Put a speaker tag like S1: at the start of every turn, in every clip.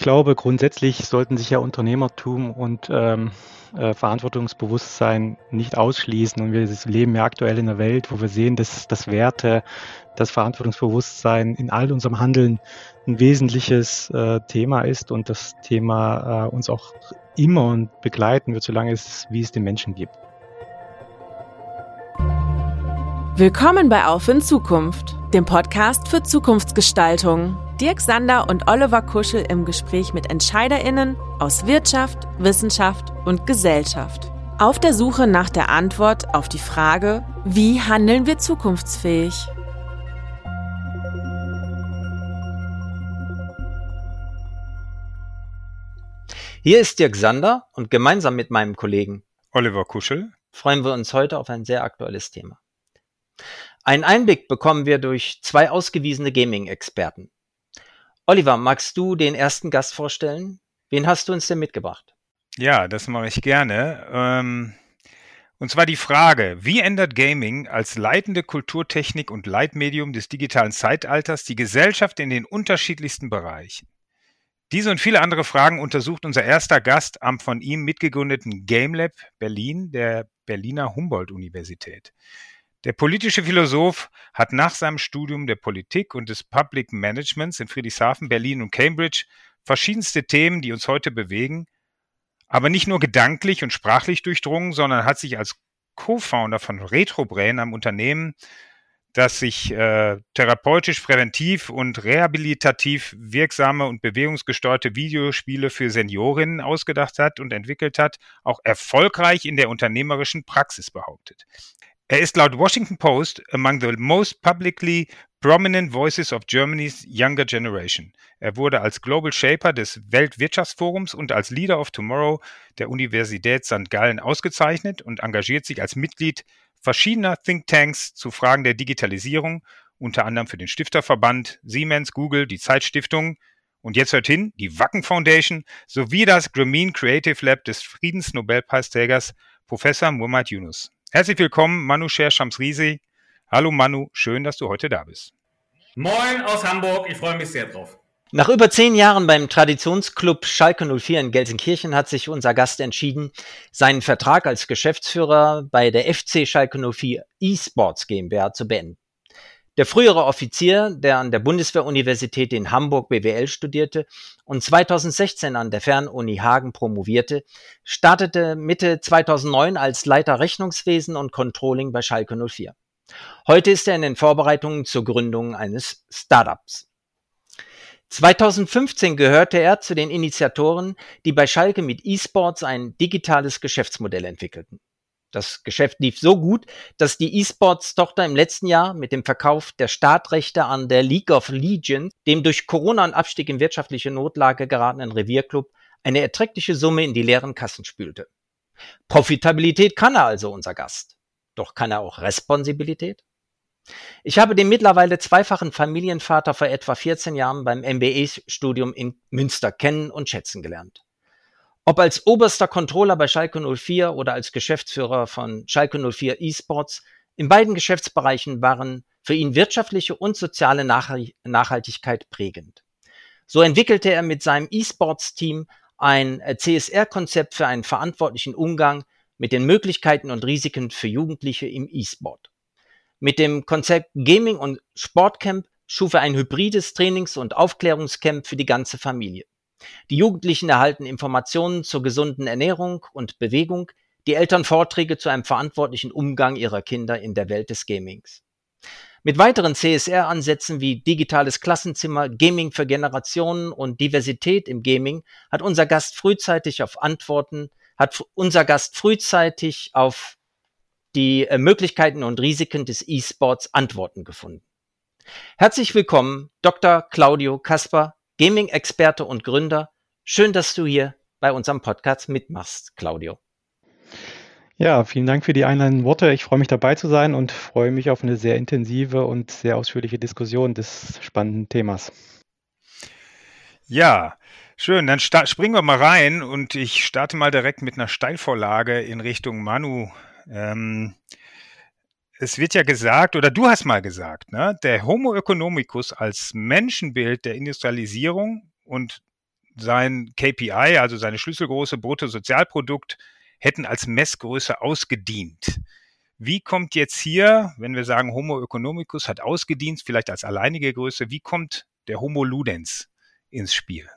S1: glaube, grundsätzlich sollten sich ja Unternehmertum und ähm, äh, Verantwortungsbewusstsein nicht ausschließen. Und wir leben ja aktuell in einer Welt, wo wir sehen, dass das Werte, das Verantwortungsbewusstsein in all unserem Handeln ein wesentliches äh, Thema ist und das Thema äh, uns auch immer begleiten wird, solange es, wie es den Menschen gibt.
S2: Willkommen bei Auf in Zukunft, dem Podcast für Zukunftsgestaltung. Dirk Sander und Oliver Kuschel im Gespräch mit EntscheiderInnen aus Wirtschaft, Wissenschaft und Gesellschaft. Auf der Suche nach der Antwort auf die Frage, wie handeln wir zukunftsfähig?
S3: Hier ist Dirk Sander und gemeinsam mit meinem Kollegen
S4: Oliver Kuschel
S3: freuen wir uns heute auf ein sehr aktuelles Thema. Einen Einblick bekommen wir durch zwei ausgewiesene Gaming-Experten. Oliver, magst du den ersten Gast vorstellen? Wen hast du uns denn mitgebracht?
S4: Ja, das mache ich gerne. Ähm, und zwar die Frage, wie ändert Gaming als leitende Kulturtechnik und Leitmedium des digitalen Zeitalters die Gesellschaft in den unterschiedlichsten Bereichen? Diese und viele andere Fragen untersucht unser erster Gast am von ihm mitgegründeten GameLab Berlin der Berliner Humboldt-Universität. Der politische Philosoph hat nach seinem Studium der Politik und des Public Managements in Friedrichshafen, Berlin und Cambridge verschiedenste Themen, die uns heute bewegen, aber nicht nur gedanklich und sprachlich durchdrungen, sondern hat sich als Co-Founder von RetroBrain, einem Unternehmen, das sich äh, therapeutisch, präventiv und rehabilitativ wirksame und bewegungsgesteuerte Videospiele für Seniorinnen ausgedacht hat und entwickelt hat, auch erfolgreich in der unternehmerischen Praxis behauptet. Er ist laut Washington Post among the most publicly prominent voices of Germany's younger generation. Er wurde als Global Shaper des Weltwirtschaftsforums und als Leader of Tomorrow der Universität St. Gallen ausgezeichnet und engagiert sich als Mitglied verschiedener Thinktanks zu Fragen der Digitalisierung, unter anderem für den Stifterverband, Siemens, Google, die Zeitstiftung und jetzt hört hin, die Wacken Foundation sowie das Grameen Creative Lab des Friedensnobelpreisträgers Professor Muhammad Yunus. Herzlich willkommen, Manu Sher Shamsrisi. Hallo Manu, schön, dass du heute da bist.
S5: Moin aus Hamburg, ich freue mich sehr drauf.
S3: Nach über zehn Jahren beim Traditionsclub Schalke 04 in Gelsenkirchen hat sich unser Gast entschieden, seinen Vertrag als Geschäftsführer bei der FC Schalke 04 eSports GmbH zu beenden. Der frühere Offizier, der an der Bundeswehruniversität in Hamburg BWL studierte und 2016 an der Fernuni Hagen promovierte, startete Mitte 2009 als Leiter Rechnungswesen und Controlling bei Schalke 04. Heute ist er in den Vorbereitungen zur Gründung eines Startups. 2015 gehörte er zu den Initiatoren, die bei Schalke mit eSports ein digitales Geschäftsmodell entwickelten. Das Geschäft lief so gut, dass die E-Sports-Tochter im letzten Jahr mit dem Verkauf der Startrechte an der League of Legends, dem durch Corona und Abstieg in wirtschaftliche Notlage geratenen Revierclub, eine erträgliche Summe in die leeren Kassen spülte. Profitabilität kann er also, unser Gast. Doch kann er auch Responsibilität? Ich habe den mittlerweile zweifachen Familienvater vor etwa 14 Jahren beim MBA-Studium in Münster kennen und schätzen gelernt. Ob als oberster Controller bei Schalke 04 oder als Geschäftsführer von Schalke 04 eSports, in beiden Geschäftsbereichen waren für ihn wirtschaftliche und soziale Nachhaltigkeit prägend. So entwickelte er mit seinem eSports-Team ein äh, CSR-Konzept für einen verantwortlichen Umgang mit den Möglichkeiten und Risiken für Jugendliche im E-Sport. Mit dem Konzept Gaming und Sportcamp schuf er ein hybrides Trainings- und Aufklärungscamp für die ganze Familie. Die Jugendlichen erhalten Informationen zur gesunden Ernährung und Bewegung, die Eltern Vorträge zu einem verantwortlichen Umgang ihrer Kinder in der Welt des Gamings. Mit weiteren CSR-Ansätzen wie digitales Klassenzimmer, Gaming für Generationen und Diversität im Gaming hat unser Gast frühzeitig auf Antworten, hat unser Gast frühzeitig auf die äh, Möglichkeiten und Risiken des E-Sports Antworten gefunden. Herzlich willkommen, Dr. Claudio Kasper, Gaming-Experte und Gründer. Schön, dass du hier bei unserem Podcast mitmachst, Claudio.
S1: Ja, vielen Dank für die einleitenden Worte. Ich freue mich dabei zu sein und freue mich auf eine sehr intensive und sehr ausführliche Diskussion des spannenden Themas.
S4: Ja, schön. Dann springen wir mal rein und ich starte mal direkt mit einer Steilvorlage in Richtung Manu. Ähm, es wird ja gesagt, oder du hast mal gesagt, ne, der Homo economicus als Menschenbild der Industrialisierung und sein KPI, also seine Schlüsselgröße Bruttosozialprodukt, hätten als Messgröße ausgedient. Wie kommt jetzt hier, wenn wir sagen, Homo economicus hat ausgedient, vielleicht als alleinige Größe, wie kommt der Homo ludens ins Spiel?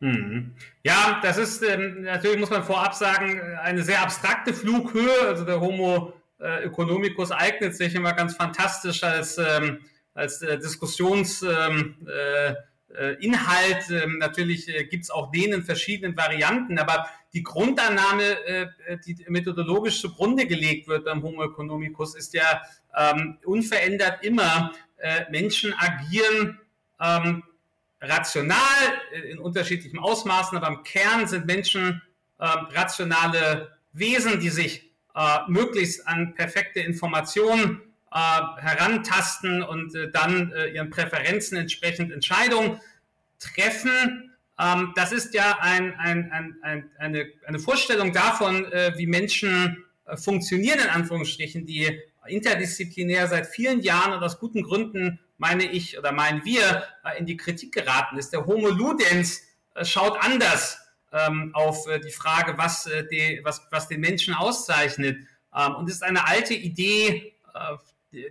S5: Mhm. Ja, das ist ähm, natürlich, muss man vorab sagen, eine sehr abstrakte Flughöhe. Also der Homo äh, economicus eignet sich immer ganz fantastisch als, ähm, als äh, Diskussionsinhalt. Ähm, äh, Inhalt. Ähm, natürlich äh, gibt es auch den in verschiedenen Varianten, aber die Grundannahme, äh, die methodologisch zugrunde gelegt wird beim Homo economicus, ist ja ähm, unverändert immer, äh, Menschen agieren ähm, rational in unterschiedlichen Ausmaßen, aber im Kern sind Menschen äh, rationale Wesen, die sich äh, möglichst an perfekte Informationen äh, herantasten und äh, dann äh, ihren Präferenzen entsprechend Entscheidungen treffen. Ähm, das ist ja ein, ein, ein, ein, eine, eine Vorstellung davon, äh, wie Menschen funktionieren, in Anführungsstrichen, die interdisziplinär seit vielen Jahren und aus guten Gründen meine ich oder meinen wir, äh, in die Kritik geraten ist. Der Homo Ludens äh, schaut anders ähm, auf äh, die Frage, was, die, was, was den Menschen auszeichnet. Ähm, und es ist eine alte Idee,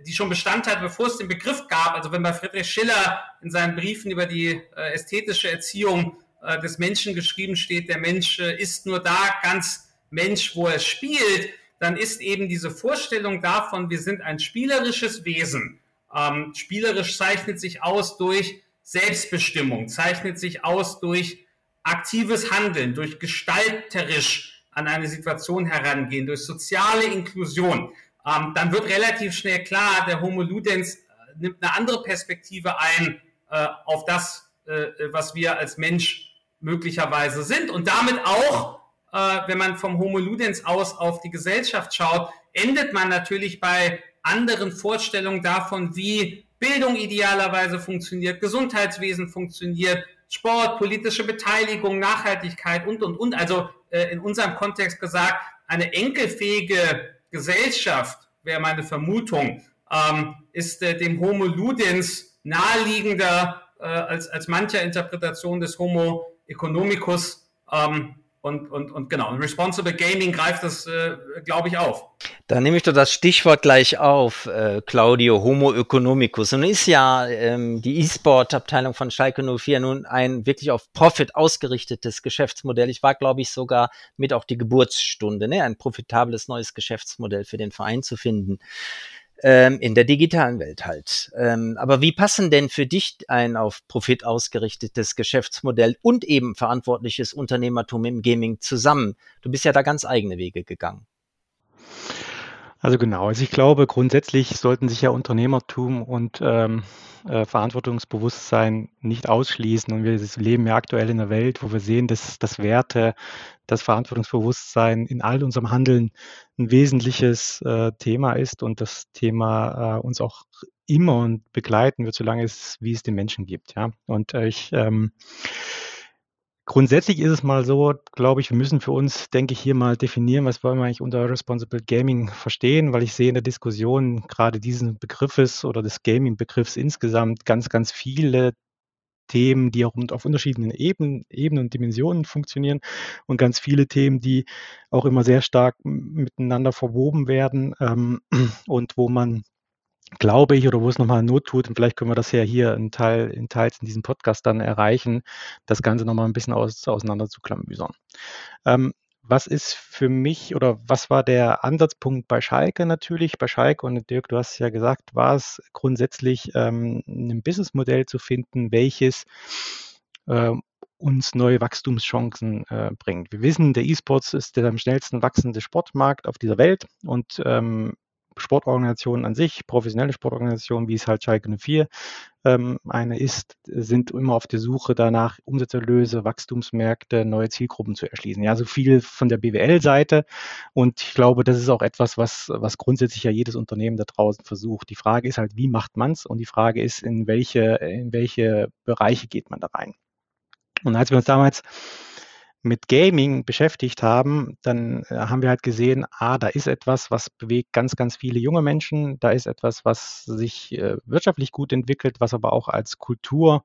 S5: die schon Bestand hat, bevor es den Begriff gab. Also wenn bei Friedrich Schiller in seinen Briefen über die ästhetische Erziehung des Menschen geschrieben steht, der Mensch ist nur da ganz Mensch, wo er spielt, dann ist eben diese Vorstellung davon, wir sind ein spielerisches Wesen ähm, spielerisch zeichnet sich aus durch Selbstbestimmung, zeichnet sich aus durch aktives Handeln, durch gestalterisch an eine Situation herangehen, durch soziale Inklusion. Ähm, dann wird relativ schnell klar, der Homo Ludens äh, nimmt eine andere Perspektive ein äh, auf das, äh, was wir als Mensch möglicherweise sind und damit auch, äh, wenn man vom Homo Ludens aus auf die Gesellschaft schaut, endet man natürlich bei anderen Vorstellungen davon, wie Bildung idealerweise funktioniert, Gesundheitswesen funktioniert, Sport, politische Beteiligung, Nachhaltigkeit und, und, und. Also äh, in unserem Kontext gesagt, eine enkelfähige Gesellschaft, wäre meine Vermutung, ähm, ist äh, dem Homo Ludens naheliegender äh, als, als mancher Interpretation des Homo economicus. Ähm, und, und, und genau, und Responsible Gaming greift das, äh, glaube ich, auf.
S3: Da nehme ich doch das Stichwort gleich auf, äh, Claudio, Homo economicus. Und ist ja ähm, die E-Sport-Abteilung von Schalke 04 nun ein wirklich auf Profit ausgerichtetes Geschäftsmodell. Ich war, glaube ich, sogar mit auch die Geburtsstunde, ne? ein profitables neues Geschäftsmodell für den Verein zu finden ähm, in der digitalen Welt halt. Ähm, aber wie passen denn für dich ein auf Profit ausgerichtetes Geschäftsmodell und eben verantwortliches Unternehmertum im Gaming zusammen? Du bist ja da ganz eigene Wege gegangen.
S1: Also genau, also ich glaube, grundsätzlich sollten sich ja Unternehmertum und ähm, äh, Verantwortungsbewusstsein nicht ausschließen. Und wir leben ja aktuell in einer Welt, wo wir sehen, dass das Werte, das Verantwortungsbewusstsein in all unserem Handeln ein wesentliches äh, Thema ist und das Thema äh, uns auch immer und begleiten wird, solange es, wie es den Menschen gibt. Ja. Und äh, ich ähm, Grundsätzlich ist es mal so, glaube ich, wir müssen für uns, denke ich, hier mal definieren, was wollen wir eigentlich unter Responsible Gaming verstehen, weil ich sehe in der Diskussion gerade diesen Begriffes oder des Gaming-Begriffs insgesamt ganz, ganz viele Themen, die auch auf unterschiedlichen Ebenen, Ebenen und Dimensionen funktionieren und ganz viele Themen, die auch immer sehr stark miteinander verwoben werden ähm, und wo man glaube ich, oder wo es nochmal Not tut, und vielleicht können wir das ja hier in, Teil, in Teils in diesem Podcast dann erreichen, das Ganze nochmal ein bisschen aus, auseinander zu klamüsern. Ähm, was ist für mich oder was war der Ansatzpunkt bei Schalke natürlich? Bei Schalke und Dirk, du hast ja gesagt, war es grundsätzlich ähm, ein Businessmodell zu finden, welches äh, uns neue Wachstumschancen äh, bringt. Wir wissen, der E-Sports ist der am schnellsten wachsende Sportmarkt auf dieser Welt und ähm, Sportorganisationen an sich, professionelle Sportorganisationen, wie es halt Schalke 04 ähm, eine ist, sind immer auf der Suche danach, Umsatzerlöse, Wachstumsmärkte, neue Zielgruppen zu erschließen. Ja, so viel von der BWL-Seite. Und ich glaube, das ist auch etwas, was, was grundsätzlich ja jedes Unternehmen da draußen versucht. Die Frage ist halt, wie macht man es? Und die Frage ist, in welche, in welche Bereiche geht man da rein? Und als wir uns damals mit Gaming beschäftigt haben, dann äh, haben wir halt gesehen, ah, da ist etwas, was bewegt ganz, ganz viele junge Menschen, da ist etwas, was sich äh, wirtschaftlich gut entwickelt, was aber auch als Kultur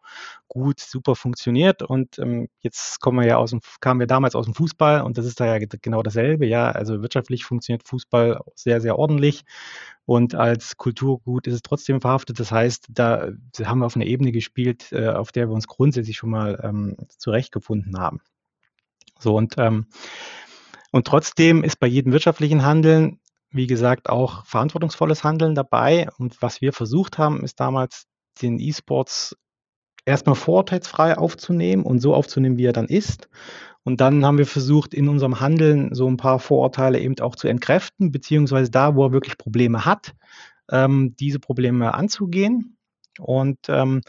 S1: gut, super funktioniert. Und ähm, jetzt kommen wir ja aus dem, kamen wir damals aus dem Fußball und das ist da ja genau dasselbe, ja. Also wirtschaftlich funktioniert Fußball sehr, sehr ordentlich. Und als Kulturgut ist es trotzdem verhaftet. Das heißt, da haben wir auf einer Ebene gespielt, äh, auf der wir uns grundsätzlich schon mal ähm, zurechtgefunden haben. So und, ähm, und trotzdem ist bei jedem wirtschaftlichen Handeln, wie gesagt, auch verantwortungsvolles Handeln dabei. Und was wir versucht haben, ist damals den E-Sports erstmal vorurteilsfrei aufzunehmen und so aufzunehmen, wie er dann ist. Und dann haben wir versucht, in unserem Handeln so ein paar Vorurteile eben auch zu entkräften, beziehungsweise da, wo er wirklich Probleme hat, ähm, diese Probleme anzugehen. Und ähm,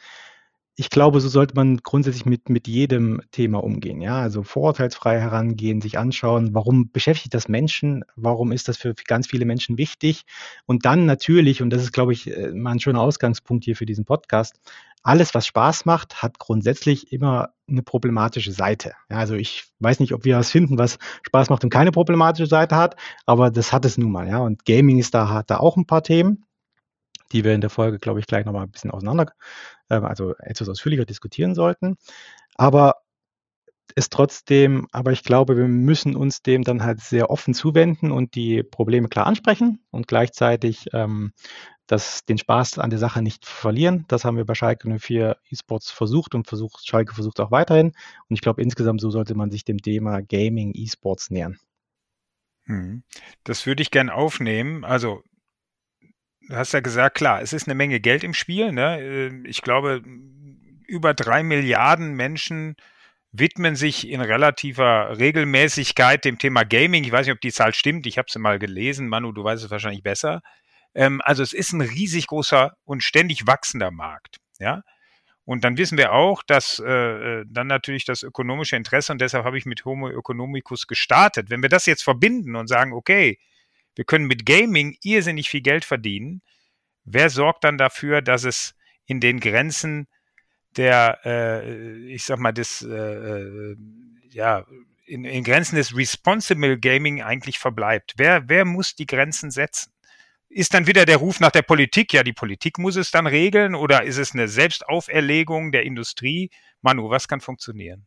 S1: ich glaube, so sollte man grundsätzlich mit, mit jedem Thema umgehen. Ja, also vorurteilsfrei herangehen, sich anschauen, warum beschäftigt das Menschen, warum ist das für ganz viele Menschen wichtig und dann natürlich, und das ist, glaube ich, äh, mal ein schöner Ausgangspunkt hier für diesen Podcast, alles, was Spaß macht, hat grundsätzlich immer eine problematische Seite. Ja, also ich weiß nicht, ob wir was finden, was Spaß macht und keine problematische Seite hat, aber das hat es nun mal. Ja, und Gaming ist da, hat da auch ein paar Themen die wir in der Folge, glaube ich, gleich nochmal ein bisschen auseinander, äh, also etwas ausführlicher diskutieren sollten. Aber ist trotzdem, aber ich glaube, wir müssen uns dem dann halt sehr offen zuwenden und die Probleme klar ansprechen und gleichzeitig ähm, das, den Spaß an der Sache nicht verlieren. Das haben wir bei Schalke 04 E-Sports versucht und versucht, Schalke versucht auch weiterhin. Und ich glaube, insgesamt so sollte man sich dem Thema Gaming, E-Sports nähern.
S4: Hm. Das würde ich gern aufnehmen. Also du hast ja gesagt, klar, es ist eine Menge Geld im Spiel. Ne? Ähm, ich glaube, über drei Milliarden Menschen widmen sich in relativer Regelmäßigkeit dem Thema Gaming. Ich weiß nicht, ob die Zahl stimmt. Ich habe sie mal gelesen. Manu, du weißt es wahrscheinlich besser. Ähm, also es ist ein riesig großer und ständig wachsender Markt. Ja. Und dann wissen wir auch, dass äh, äh dann natürlich das ökonomische Interesse, und deshalb habe ich mit Homo economicus gestartet. Wenn wir das jetzt verbinden und sagen, okay, wir können mit Gaming irrsinnig viel Geld verdienen. Wer sorgt dann dafür, dass es in den Grenzen der, äh, ich sag mal, des, äh, äh, ja, in, in Grenzen des Responsible Gaming eigentlich verbleibt? Wer, wer muss die Grenzen setzen? Ist dann wieder der Ruf nach der Politik, ja, die Politik muss es dann regeln oder ist es eine Selbstauferlegung der Industrie? Manu, was kann funktionieren?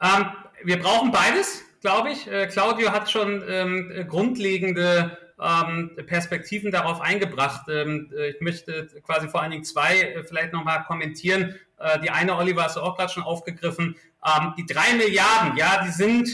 S5: Ähm, wir brauchen beides glaube ich. Äh, Claudio hat schon ähm, grundlegende ähm, Perspektiven darauf eingebracht. Ähm, äh, ich möchte quasi vor allen Dingen zwei äh, vielleicht nochmal kommentieren. Äh, die eine, Oliver, hast du auch gerade schon aufgegriffen. Ähm, die drei Milliarden, ja, die sind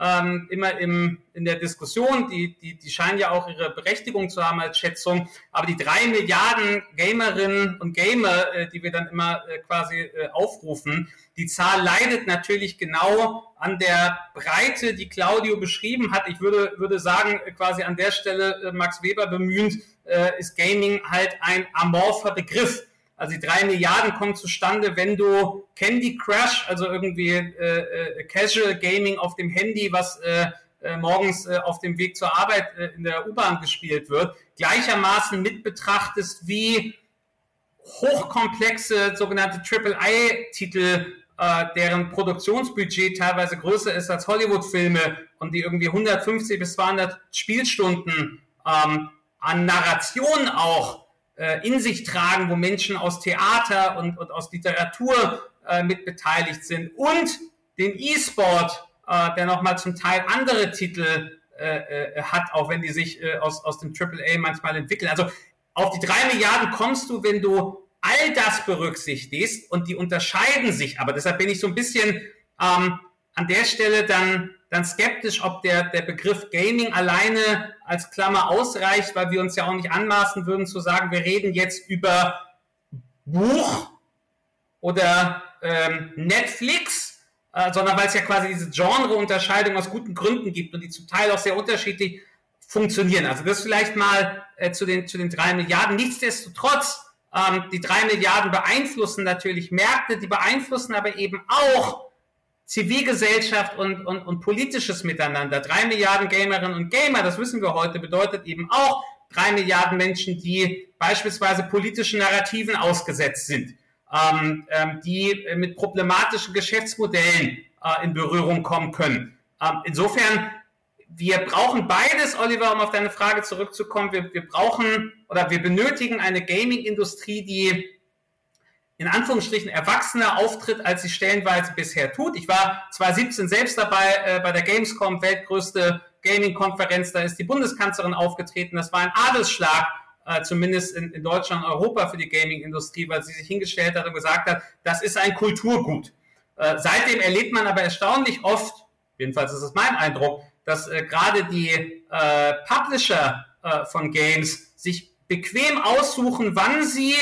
S5: ähm, immer im, in der Diskussion. Die, die, die scheinen ja auch ihre Berechtigung zu haben als Schätzung. Aber die drei Milliarden Gamerinnen und Gamer, äh, die wir dann immer äh, quasi äh, aufrufen, die Zahl leidet natürlich genau an der Breite, die Claudio beschrieben hat. Ich würde, würde sagen, äh, quasi an der Stelle äh, Max Weber bemühend, äh, ist Gaming halt ein amorpher Begriff. Also die drei Milliarden kommen zustande, wenn du Candy Crush, also irgendwie äh, äh, Casual Gaming auf dem Handy, was äh, äh, morgens äh, auf dem Weg zur Arbeit äh, in der U-Bahn gespielt wird, gleichermaßen mit betrachtest wie hochkomplexe sogenannte AAA-Titel, äh, deren Produktionsbudget teilweise größer ist als Hollywood-Filme und die irgendwie 150 bis 200 Spielstunden ähm, an Narration auch äh, in sich tragen, wo Menschen aus Theater und, und aus Literatur äh, mit beteiligt sind und den E-Sport, äh, der nochmal zum Teil andere Titel äh, äh, hat, auch wenn die sich äh, aus, aus dem AAA manchmal entwickeln. Also auf die drei Milliarden kommst du, wenn du all das berücksichtigst und die unterscheiden sich, aber deshalb bin ich so ein bisschen ähm, an der Stelle dann dann skeptisch, ob der, der Begriff Gaming alleine als Klammer ausreicht, weil wir uns ja auch nicht anmaßen würden zu sagen, wir reden jetzt über Buch oder ähm, Netflix, äh, sondern weil es ja quasi diese Genreunterscheidung aus guten Gründen gibt und die zum Teil auch sehr unterschiedlich funktionieren. Also das vielleicht mal äh, zu, den, zu den drei Milliarden. Nichtsdestotrotz, ähm, die drei Milliarden beeinflussen natürlich Märkte, die beeinflussen aber eben auch Zivilgesellschaft und, und, und politisches Miteinander. Drei Milliarden Gamerinnen und Gamer, das wissen wir heute, bedeutet eben auch drei Milliarden Menschen, die beispielsweise politischen Narrativen ausgesetzt sind, ähm, ähm, die mit problematischen Geschäftsmodellen äh, in Berührung kommen können. Ähm, insofern, wir brauchen beides, Oliver, um auf deine Frage zurückzukommen. Wir, wir brauchen oder wir benötigen eine Gaming-Industrie, die in Anführungsstrichen erwachsener auftritt, als sie stellenweise bisher tut. Ich war 2017 selbst dabei äh, bei der Gamescom, weltgrößte Gaming-Konferenz. Da ist die Bundeskanzlerin aufgetreten. Das war ein Adelsschlag, äh, zumindest in, in Deutschland und Europa für die Gaming-Industrie, weil sie sich hingestellt hat und gesagt hat, das ist ein Kulturgut. Äh, seitdem erlebt man aber erstaunlich oft, jedenfalls ist es mein Eindruck, dass äh, gerade die äh, Publisher äh, von Games sich bequem aussuchen, wann sie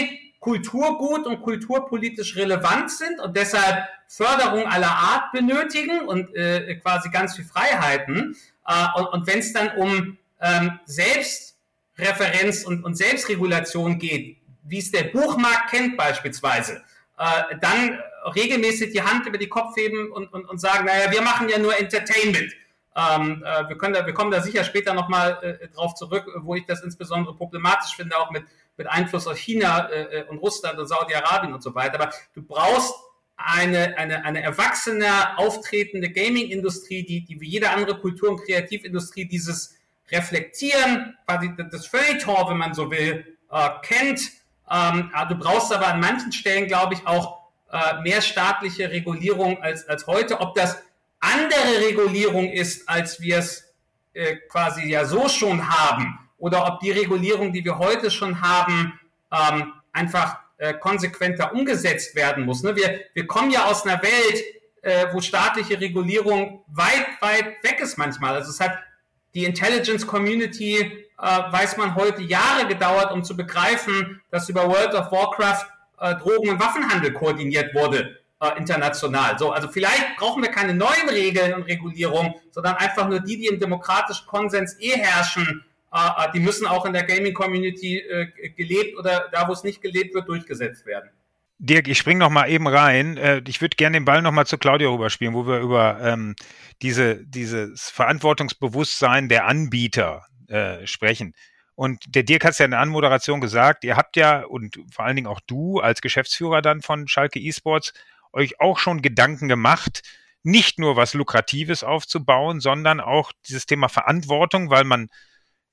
S5: Kulturgut und kulturpolitisch relevant sind und deshalb Förderung aller Art benötigen und äh, quasi ganz viel Freiheiten. Äh, und und wenn es dann um ähm, Selbstreferenz und, und Selbstregulation geht, wie es der Buchmarkt kennt beispielsweise, äh, dann regelmäßig die Hand über die Kopf heben und, und, und sagen, naja, wir machen ja nur Entertainment. Ähm, äh, wir, können da, wir kommen da sicher später nochmal äh, drauf zurück, wo ich das insbesondere problematisch finde, auch mit mit Einfluss aus China äh, und Russland und Saudi-Arabien und so weiter. Aber du brauchst eine, eine, eine erwachsene, auftretende Gaming-Industrie, die, die wie jede andere Kultur- und Kreativindustrie dieses Reflektieren, quasi das Feuilleton, wenn man so will, äh, kennt. Ähm, du brauchst aber an manchen Stellen, glaube ich, auch äh, mehr staatliche Regulierung als, als heute. Ob das andere Regulierung ist, als wir es äh, quasi ja so schon haben, oder ob die Regulierung, die wir heute schon haben, ähm, einfach äh, konsequenter umgesetzt werden muss. Ne? Wir, wir kommen ja aus einer Welt, äh, wo staatliche Regulierung weit, weit weg ist manchmal. Also es hat die Intelligence Community, äh, weiß man heute, Jahre gedauert, um zu begreifen, dass über World of Warcraft äh, Drogen- und Waffenhandel koordiniert wurde äh, international. So, also vielleicht brauchen wir keine neuen Regeln und Regulierungen, sondern einfach nur die, die im demokratischen Konsens eh herrschen, die müssen auch in der Gaming-Community äh, gelebt oder da, wo es nicht gelebt wird, durchgesetzt werden.
S4: Dirk, ich spring noch mal eben rein. Äh, ich würde gerne den Ball noch mal zu Claudia rüberspielen, wo wir über ähm, diese, dieses Verantwortungsbewusstsein der Anbieter äh, sprechen. Und der Dirk hat es ja in der Anmoderation gesagt, ihr habt ja, und vor allen Dingen auch du als Geschäftsführer dann von Schalke eSports, euch auch schon Gedanken gemacht, nicht nur was Lukratives aufzubauen, sondern auch dieses Thema Verantwortung, weil man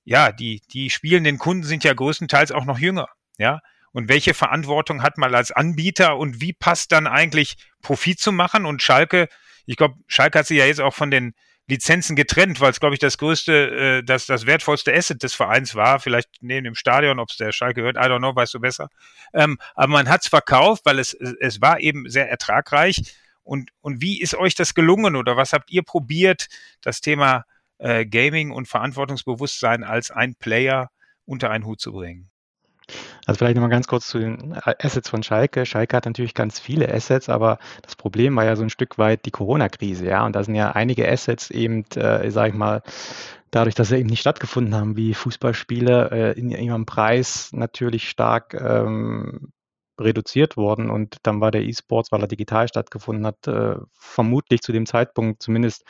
S4: ja, die, die spielenden Kunden sind ja größtenteils auch noch jünger, ja. Und welche Verantwortung hat man als Anbieter und wie passt dann eigentlich Profit zu machen? Und Schalke, ich glaube, Schalke hat sich ja jetzt auch von den Lizenzen getrennt, weil es, glaube ich, das größte, äh, das, das wertvollste Asset des Vereins war. Vielleicht neben dem Stadion, ob es der Schalke gehört, I don't know, weißt du besser. Ähm, aber man hat es verkauft, weil es, es war eben sehr ertragreich. Und, und wie ist euch das gelungen oder was habt ihr probiert, das Thema äh, Gaming und Verantwortungsbewusstsein als ein Player unter einen Hut zu bringen.
S1: Also vielleicht nochmal ganz kurz zu den äh, Assets von Schalke. Schalke hat natürlich ganz viele Assets, aber das Problem war ja so ein Stück weit die Corona-Krise, ja. Und da sind ja einige Assets eben, äh, sage ich mal, dadurch, dass sie eben nicht stattgefunden haben, wie Fußballspiele äh, in ihrem Preis natürlich stark ähm, reduziert worden. Und dann war der E-Sports, weil er digital stattgefunden hat, äh, vermutlich zu dem Zeitpunkt zumindest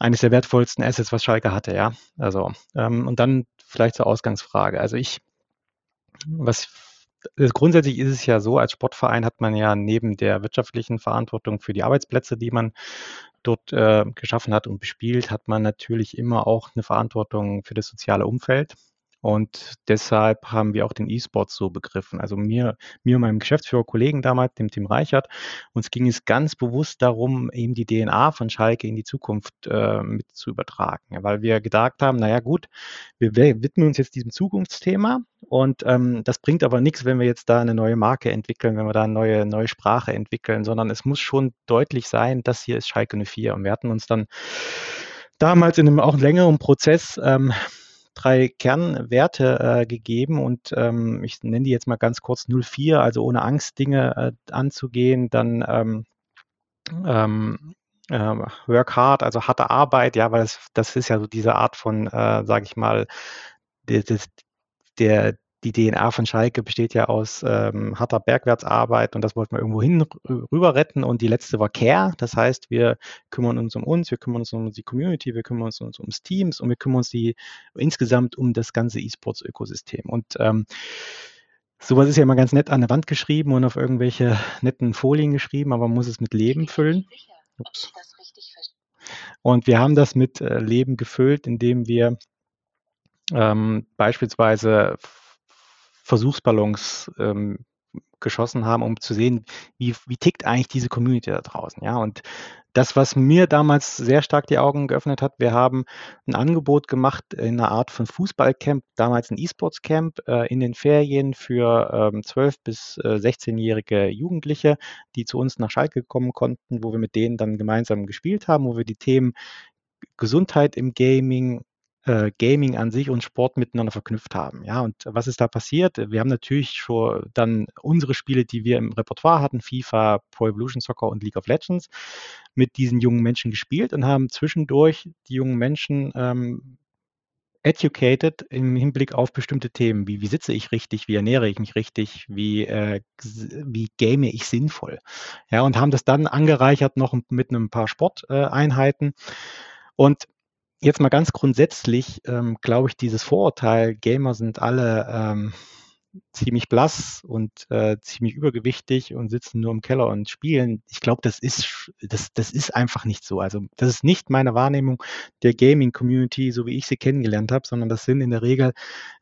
S1: eines der wertvollsten Assets, was Schalke hatte, ja. Also, ähm, und dann vielleicht zur Ausgangsfrage. Also ich, was also grundsätzlich ist es ja so, als Sportverein hat man ja neben der wirtschaftlichen Verantwortung für die Arbeitsplätze, die man dort äh, geschaffen hat und bespielt, hat man natürlich immer auch eine Verantwortung für das soziale Umfeld. Und deshalb haben wir auch den E-Sport so begriffen. Also mir, mir und meinem Geschäftsführer Kollegen damals, dem Tim Reichert, uns ging es ganz bewusst darum, eben die DNA von Schalke in die Zukunft äh, mit zu übertragen. Weil wir gedacht haben, naja gut, wir widmen uns jetzt diesem Zukunftsthema und ähm, das bringt aber nichts, wenn wir jetzt da eine neue Marke entwickeln, wenn wir da eine neue, neue Sprache entwickeln, sondern es muss schon deutlich sein, das hier ist Schalke 04. Und wir hatten uns dann damals in einem auch längeren Prozess ähm, drei Kernwerte äh, gegeben und ähm, ich nenne die jetzt mal ganz kurz 04, also ohne Angst Dinge äh, anzugehen, dann ähm, ähm, äh, Work hard, also harte Arbeit, ja, weil das, das ist ja so diese Art von, äh, sage ich mal, der, der, die DNA von Schalke besteht ja aus ähm, harter Bergwertsarbeit und das wollten wir irgendwo hin rüber retten. Und die letzte war Care. Das heißt, wir kümmern uns um uns, wir kümmern uns um die Community, wir kümmern uns, uns ums Teams und wir kümmern uns die, insgesamt um das ganze E-Sports-Ökosystem. Und ähm, sowas ist ja immer ganz nett an der Wand geschrieben und auf irgendwelche netten Folien geschrieben, aber man muss es mit Leben füllen. Ups. Und wir haben das mit äh, Leben gefüllt, indem wir ähm, beispielsweise Versuchsballons ähm, geschossen haben, um zu sehen, wie, wie tickt eigentlich diese Community da draußen. Ja, und das, was mir damals sehr stark die Augen geöffnet hat, wir haben ein Angebot gemacht in einer Art von Fußballcamp, damals ein E-Sports-Camp äh, in den Ferien für ähm, 12- bis äh, 16-jährige Jugendliche, die zu uns nach Schalke kommen konnten, wo wir mit denen dann gemeinsam gespielt haben, wo wir die Themen Gesundheit im Gaming, äh, Gaming an sich und Sport miteinander verknüpft haben. Ja, und was ist da passiert? Wir haben natürlich schon dann unsere Spiele, die wir im Repertoire hatten, FIFA, Pro Evolution Soccer und League of Legends, mit diesen jungen Menschen gespielt und haben zwischendurch die jungen Menschen ähm, educated im Hinblick auf bestimmte Themen, wie wie sitze ich richtig, wie ernähre ich mich richtig, wie, äh, wie game ich sinnvoll. Ja, und haben das dann angereichert noch mit einem paar Sporteinheiten. Äh, und Jetzt mal ganz grundsätzlich, ähm, glaube ich, dieses Vorurteil, Gamer sind alle ähm, ziemlich blass und äh, ziemlich übergewichtig und sitzen nur im Keller und spielen. Ich glaube, das ist, das, das ist einfach nicht so. Also das ist nicht meine Wahrnehmung der Gaming-Community, so wie ich sie kennengelernt habe, sondern das sind in der Regel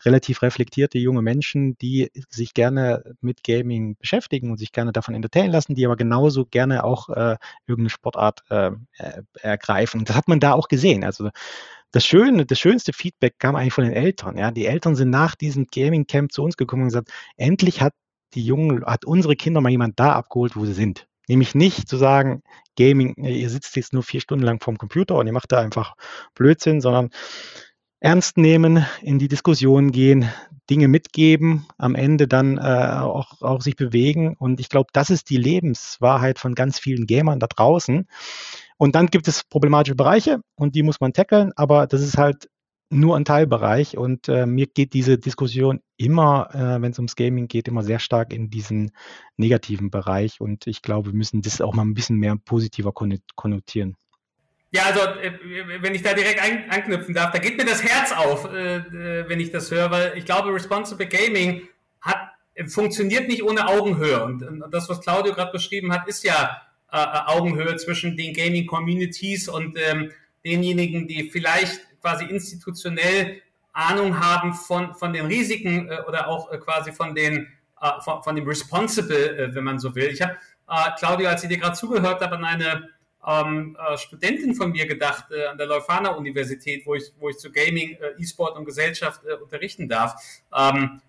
S1: relativ reflektierte junge Menschen, die sich gerne mit Gaming beschäftigen und sich gerne davon entertainen lassen, die aber genauso gerne auch äh, irgendeine Sportart äh, ergreifen. Das hat man da auch gesehen. Also das Schöne, das schönste Feedback kam eigentlich von den Eltern. Ja, die Eltern sind nach diesem Gaming Camp zu uns gekommen und gesagt, endlich hat die Jungen, hat unsere Kinder mal jemand da abgeholt, wo sie sind. Nämlich nicht zu sagen, Gaming, ihr sitzt jetzt nur vier Stunden lang vorm Computer und ihr macht da einfach Blödsinn, sondern ernst nehmen, in die Diskussion gehen, Dinge mitgeben, am Ende dann äh, auch, auch sich bewegen. Und ich glaube, das ist die Lebenswahrheit von ganz vielen Gamern da draußen. Und dann gibt es problematische Bereiche und die muss man tackeln, aber das ist halt nur ein Teilbereich und äh, mir geht diese Diskussion immer, äh, wenn es ums Gaming geht, immer sehr stark in diesen negativen Bereich und ich glaube, wir müssen das auch mal ein bisschen mehr positiver konnotieren.
S5: Ja, also äh, wenn ich da direkt ein, anknüpfen darf, da geht mir das Herz auf, äh, äh wenn ich das höre, weil ich glaube, Responsible Gaming hat funktioniert nicht ohne Augenhöhe und, und das, was Claudio gerade beschrieben hat, ist ja Augenhöhe zwischen den Gaming-Communities und ähm, denjenigen, die vielleicht quasi institutionell Ahnung haben von, von den Risiken äh, oder auch äh, quasi von, den, äh, von, von dem Responsible, äh, wenn man so will. Ich habe, äh, Claudio, als ich dir gerade zugehört habe, an eine ähm, äh, Studentin von mir gedacht äh, an der Leuphana Universität, wo ich, wo ich zu Gaming, äh, E-Sport und Gesellschaft äh, unterrichten darf. Ähm,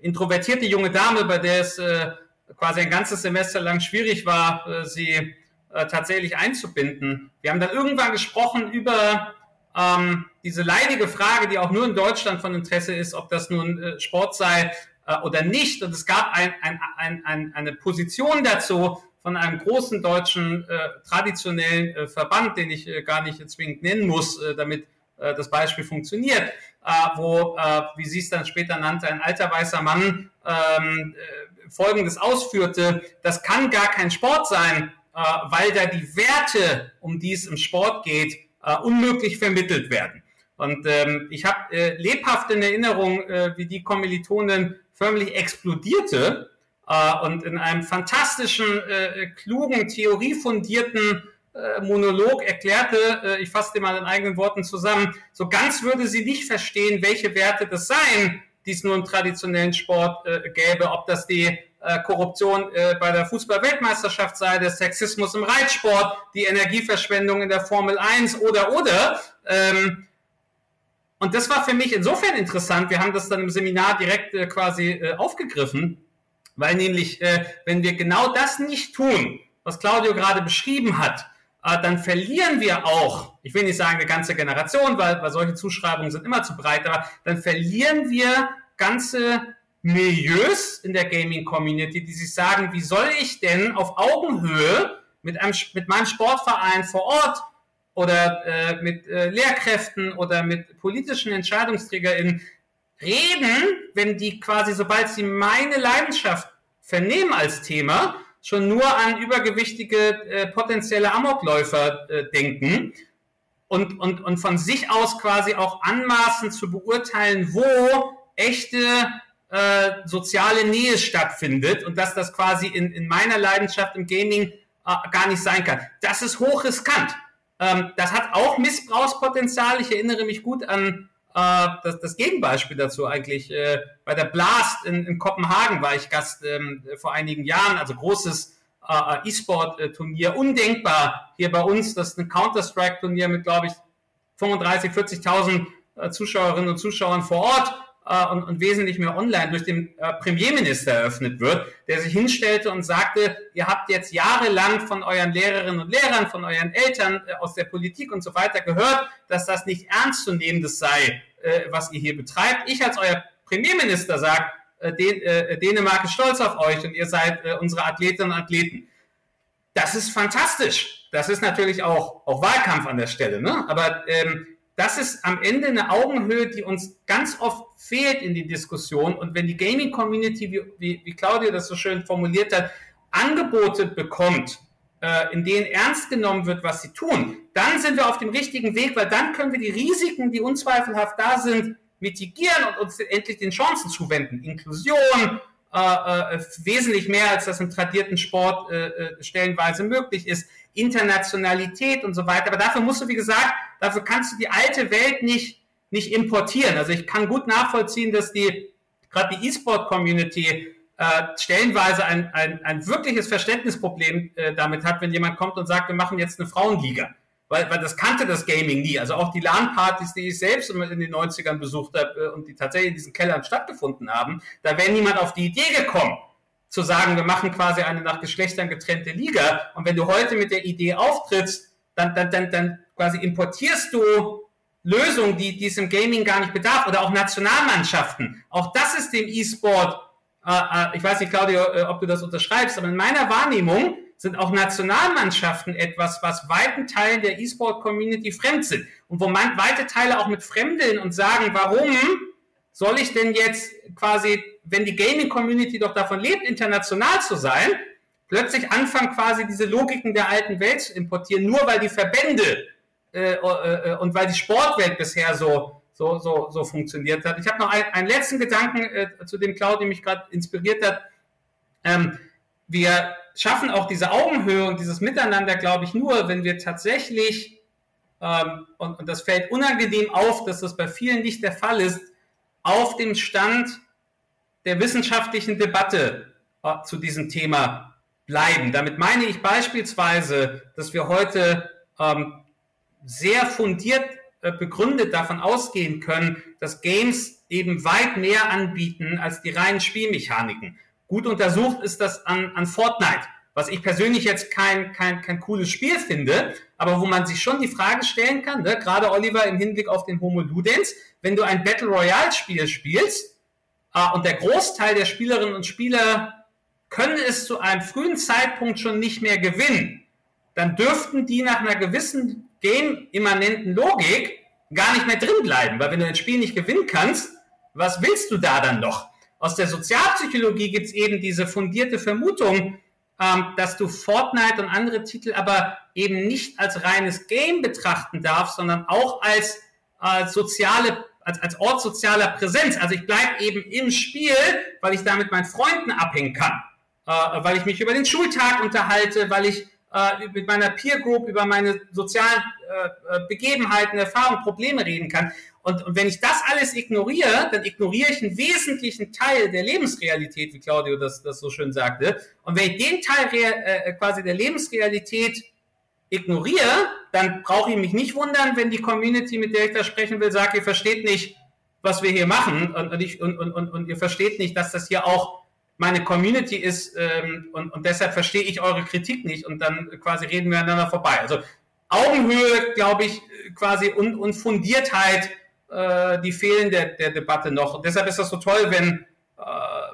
S5: introvertierte junge Dame, bei der es äh, quasi ein ganzes Semester lang schwierig war, äh, sie äh, tatsächlich einzubinden. Wir haben dann irgendwann gesprochen über ähm, diese leidige Frage, die auch nur in Deutschland von Interesse ist, ob das nun äh, Sport sei äh, oder nicht. Und es gab ein, ein, ein, ein, eine Position dazu von einem großen deutschen äh, traditionellen äh, Verband, den ich äh, gar nicht zwingend nennen muss, äh, damit äh, das Beispiel funktioniert, äh, wo, äh, wie sie es dann später nannte, ein alter weißer Mann ähm, äh, Folgendes ausführte, das kann gar kein Sport sein, äh, weil da die Werte, um die es im Sport geht, äh, unmöglich vermittelt werden. Und ähm, ich habe äh, lebhaft in Erinnerung, äh, wie die Kommilitonin förmlich explodierte äh, und in einem fantastischen, klugen, theoriefundierten Monolog erklärte, ich fasse den mal in eigenen Worten zusammen, so ganz würde sie nicht verstehen, welche Werte das seien, die es nur im traditionellen Sport äh, gäbe, ob das die äh, Korruption äh, bei der Fußball-Weltmeisterschaft sei, der Sexismus im Reitsport, die Energieverschwendung in der Formel 1 oder oder. Ähm, und das war für mich insofern interessant. Wir haben das dann im Seminar direkt äh, quasi äh, aufgegriffen, weil nämlich, äh, wenn wir genau das nicht tun, was Claudio gerade beschrieben hat, dann verlieren wir auch, ich will nicht sagen eine ganze Generation, weil, weil solche Zuschreibungen sind immer zu breit, aber dann verlieren wir ganze Milieus in der Gaming-Community, die sich sagen, wie soll ich denn auf Augenhöhe mit, einem, mit meinem Sportverein vor Ort oder äh, mit äh, Lehrkräften oder mit politischen EntscheidungsträgerInnen reden, wenn die quasi, sobald sie meine Leidenschaft vernehmen als Thema, schon nur an übergewichtige äh, potenzielle Amokläufer äh, denken und, und, und von sich aus quasi auch anmaßen zu beurteilen, wo echte äh, soziale Nähe stattfindet und dass das quasi in, in meiner Leidenschaft im Gaming äh, gar nicht sein kann. Das ist hochriskant. Ähm, das hat auch Missbrauchspotenzial. Ich erinnere mich gut an äh, das, das Gegenbeispiel dazu eigentlich. Äh, bei der Blast in, in Kopenhagen war ich Gast ähm, vor einigen Jahren, also großes äh, E-Sport-Turnier. Undenkbar hier bei uns, das ist ein Counter-Strike-Turnier mit, glaube ich, 35, 40.000 äh, Zuschauerinnen und Zuschauern vor Ort äh, und, und wesentlich mehr online durch den äh, Premierminister eröffnet wird, der sich hinstellte und sagte, ihr habt jetzt jahrelang von euren Lehrerinnen und Lehrern, von euren Eltern äh, aus der Politik und so weiter gehört, dass das nicht ernstzunehmendes sei, äh, was ihr hier betreibt. Ich als euer Premierminister sage, äh, Dän äh, Dänemark ist stolz auf euch und ihr seid äh, unsere Athletinnen und Athleten. Das ist fantastisch. Das ist natürlich auch, auch Wahlkampf an der Stelle, ne? aber ähm, das ist am Ende eine Augenhöhe, die uns ganz oft fehlt in die Diskussion. Und wenn die Gaming-Community, wie, wie, wie Claudia das so schön formuliert hat, Angebote bekommt, äh, in denen ernst genommen wird, was sie tun, dann sind wir auf dem richtigen Weg, weil dann können wir die Risiken, die unzweifelhaft da sind, mitigieren und uns endlich den Chancen zuwenden. Inklusion, äh, äh, wesentlich mehr, als das im tradierten Sport äh, äh, stellenweise möglich ist. Internationalität und so weiter. Aber dafür musst du, wie gesagt, dafür kannst du die alte Welt nicht, nicht importieren. Also ich kann gut nachvollziehen, dass die, gerade die E-Sport-Community äh, stellenweise ein, ein, ein wirkliches Verständnisproblem äh, damit hat, wenn jemand kommt und sagt, wir machen jetzt eine Frauenliga weil, weil das kannte das Gaming nie. Also auch die LAN-Partys, die ich selbst in den 90ern besucht habe äh, und die tatsächlich in diesen Kellern stattgefunden haben, da wäre niemand auf die Idee gekommen, zu sagen, wir machen quasi eine nach Geschlechtern getrennte Liga. Und wenn du heute mit der Idee auftrittst, dann, dann, dann, dann quasi importierst du Lösungen, die, die es im Gaming gar nicht bedarf oder auch Nationalmannschaften. Auch das ist dem E-Sport, äh, äh, ich weiß nicht, Claudio, äh, ob du das unterschreibst, aber in meiner Wahrnehmung sind auch Nationalmannschaften etwas, was weiten Teilen der E-Sport-Community fremd sind. Und wo man, weite Teile auch mit fremdeln und sagen, warum soll ich denn jetzt quasi, wenn die Gaming-Community doch davon lebt, international zu sein, plötzlich anfangen quasi diese Logiken der alten Welt zu importieren, nur weil die Verbände äh, äh, und weil die Sportwelt bisher so, so, so, so funktioniert hat. Ich habe noch ein, einen letzten Gedanken äh, zu dem Claudio mich gerade inspiriert hat. Ähm, wir schaffen auch diese Augenhöhe und dieses Miteinander, glaube ich, nur, wenn wir tatsächlich, ähm, und, und das fällt unangenehm auf, dass das bei vielen nicht der Fall ist, auf dem Stand der wissenschaftlichen Debatte äh, zu diesem Thema bleiben. Damit meine ich beispielsweise, dass wir heute ähm, sehr fundiert äh, begründet davon ausgehen können, dass Games eben weit mehr anbieten als die reinen Spielmechaniken. Gut untersucht ist das an, an Fortnite, was ich persönlich jetzt kein, kein, kein cooles Spiel finde, aber wo man sich schon die Frage stellen kann, ne, gerade Oliver im Hinblick auf den Homo Ludens, wenn du ein Battle Royale Spiel spielst äh, und der Großteil der Spielerinnen und Spieler können es zu einem frühen Zeitpunkt schon nicht mehr gewinnen, dann dürften die nach einer gewissen game-immanenten Logik gar nicht mehr drin bleiben, weil wenn du ein Spiel nicht gewinnen kannst, was willst du da dann noch? Aus der Sozialpsychologie gibt es eben diese fundierte Vermutung, ähm, dass du Fortnite und andere Titel aber eben nicht als reines Game betrachten darfst, sondern auch als äh, soziale als, als Ort sozialer Präsenz. Also ich bleibe eben im Spiel, weil ich da mit meinen Freunden abhängen kann, äh, weil ich mich über den Schultag unterhalte, weil ich äh, mit meiner Peer Group über meine sozialen äh, äh Begebenheiten, Erfahrungen, Probleme reden kann. Und, und wenn ich das alles ignoriere, dann ignoriere ich einen wesentlichen Teil der Lebensrealität, wie Claudio das, das so schön sagte. Und wenn ich den Teil äh, quasi der Lebensrealität ignoriere, dann brauche ich mich nicht wundern, wenn die Community, mit der ich da sprechen will, sagt, ihr versteht nicht, was wir hier machen und, und, ich, und, und, und ihr versteht nicht, dass das hier auch meine Community ist ähm, und, und deshalb verstehe ich eure Kritik nicht und dann quasi reden wir aneinander vorbei. Also Augenhöhe, glaube ich, quasi und, und Fundiertheit äh, die fehlen der, der Debatte noch. Und deshalb ist das so toll, wenn, äh,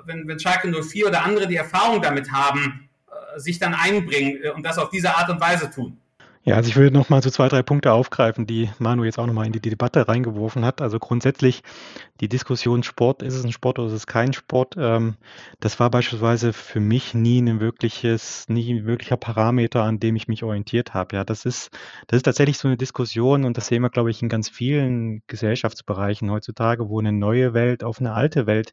S5: wenn, wenn Schalke 04 oder andere, die Erfahrung damit haben, äh, sich dann einbringen äh, und das auf diese Art und Weise tun.
S1: Ja, also ich würde noch mal so zwei, drei Punkte aufgreifen, die Manu jetzt auch noch mal in die Debatte reingeworfen hat. Also grundsätzlich die Diskussion Sport, ist es ein Sport oder ist es kein Sport? Ähm, das war beispielsweise für mich nie ein wirkliches, nie ein wirklicher Parameter, an dem ich mich orientiert habe. Ja, das ist, das ist tatsächlich so eine Diskussion und das sehen wir, glaube ich, in ganz vielen Gesellschaftsbereichen heutzutage, wo eine neue Welt auf eine alte Welt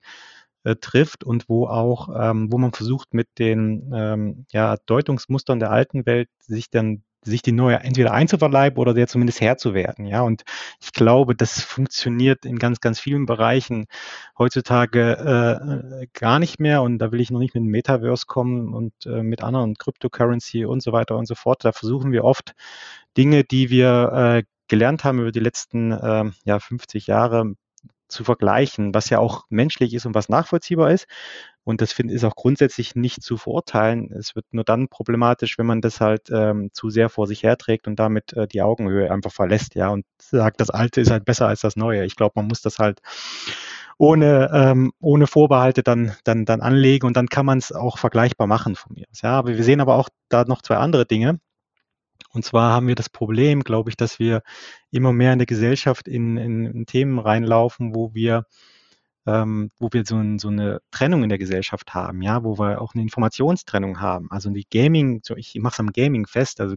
S1: äh, trifft und wo auch, ähm, wo man versucht mit den ähm, ja, Deutungsmustern der alten Welt sich dann sich die neue entweder einzuverleiben oder der zumindest Herr zu werden. Ja, und ich glaube, das funktioniert in ganz, ganz vielen Bereichen heutzutage äh, gar nicht mehr. Und da will ich noch nicht mit dem Metaverse kommen und äh, mit anderen Cryptocurrency und so weiter und so fort. Da versuchen wir oft Dinge, die wir äh, gelernt haben über die letzten äh, ja, 50 Jahre zu vergleichen, was ja auch menschlich ist und was nachvollziehbar ist. Und das finde ist auch grundsätzlich nicht zu verurteilen. Es wird nur dann problematisch, wenn man das halt ähm, zu sehr vor sich herträgt und damit äh, die Augenhöhe einfach verlässt, ja, und sagt, das Alte ist halt besser als das Neue. Ich glaube, man muss das halt ohne, ähm, ohne Vorbehalte dann, dann, dann anlegen und dann kann man es auch vergleichbar machen von mir. Ja, aber wir sehen aber auch da noch zwei andere Dinge. Und zwar haben wir das Problem, glaube ich, dass wir immer mehr in der Gesellschaft in, in, in Themen reinlaufen, wo wir ähm, wo wir so, ein, so, eine Trennung in der Gesellschaft haben, ja, wo wir auch eine Informationstrennung haben. Also die Gaming, ich mache es am Gaming fest, also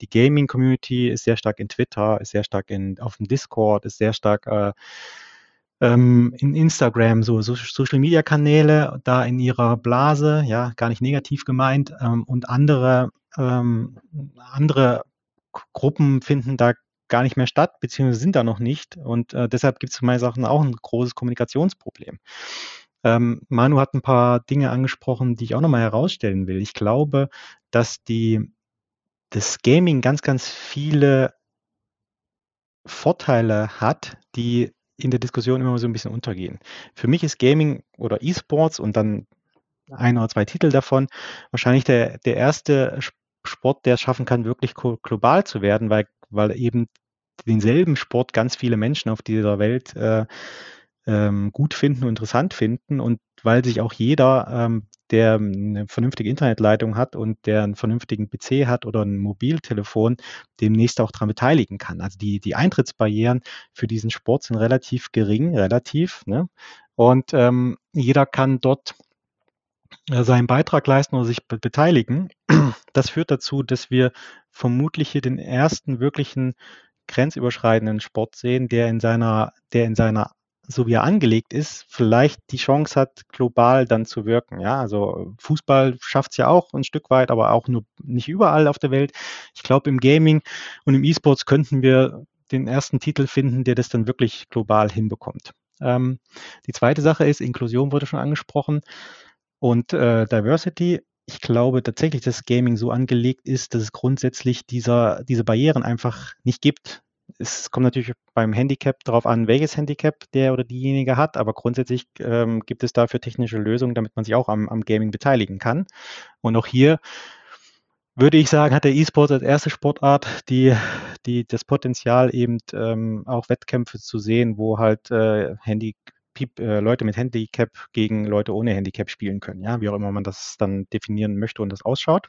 S1: die Gaming-Community ist sehr stark in Twitter, ist sehr stark in, auf dem Discord, ist sehr stark äh, ähm, in Instagram, so, so Social-Media-Kanäle da in ihrer Blase, ja, gar nicht negativ gemeint, ähm, und andere, ähm, andere Gruppen finden da gar nicht mehr statt, beziehungsweise sind da noch nicht. Und äh, deshalb gibt es für meine Sachen auch ein großes Kommunikationsproblem. Ähm, Manu hat ein paar Dinge angesprochen, die ich auch nochmal herausstellen will. Ich glaube, dass die, das Gaming ganz, ganz viele Vorteile hat, die in der Diskussion immer so ein bisschen untergehen. Für mich ist Gaming oder E-Sports und dann ein oder zwei Titel davon wahrscheinlich der, der erste Sport, der es schaffen kann, wirklich global zu werden, weil, weil eben denselben Sport ganz viele Menschen auf dieser Welt äh, ähm, gut finden und interessant finden und weil sich auch jeder, ähm, der eine vernünftige Internetleitung hat und der einen vernünftigen PC hat oder ein Mobiltelefon, demnächst auch daran beteiligen kann. Also die, die Eintrittsbarrieren für diesen Sport sind relativ gering, relativ. Ne? Und ähm, jeder kann dort äh, seinen Beitrag leisten oder sich beteiligen. Das führt dazu, dass wir vermutlich hier den ersten wirklichen grenzüberschreitenden Sport sehen, der in seiner, der in seiner, so wie er angelegt ist, vielleicht die Chance hat, global dann zu wirken. Ja, also Fußball schafft es ja auch ein Stück weit, aber auch nur nicht überall auf der Welt. Ich glaube, im Gaming und im E-Sports könnten wir den ersten Titel finden, der das dann wirklich global hinbekommt. Ähm, die zweite Sache ist, Inklusion wurde schon angesprochen und äh, Diversity ich glaube tatsächlich, dass Gaming so angelegt ist, dass es grundsätzlich dieser, diese Barrieren einfach nicht gibt. Es kommt natürlich beim Handicap darauf an, welches Handicap der oder diejenige hat, aber grundsätzlich ähm, gibt es dafür technische Lösungen, damit man sich auch am, am Gaming beteiligen kann. Und auch hier würde ich sagen, hat der E-Sport als erste Sportart die, die, das Potenzial, eben ähm, auch Wettkämpfe zu sehen, wo halt äh, Handy, äh, Leute mit Handicap gegen Leute ohne Handicap spielen können, ja, wie auch immer man das dann definieren möchte und das ausschaut.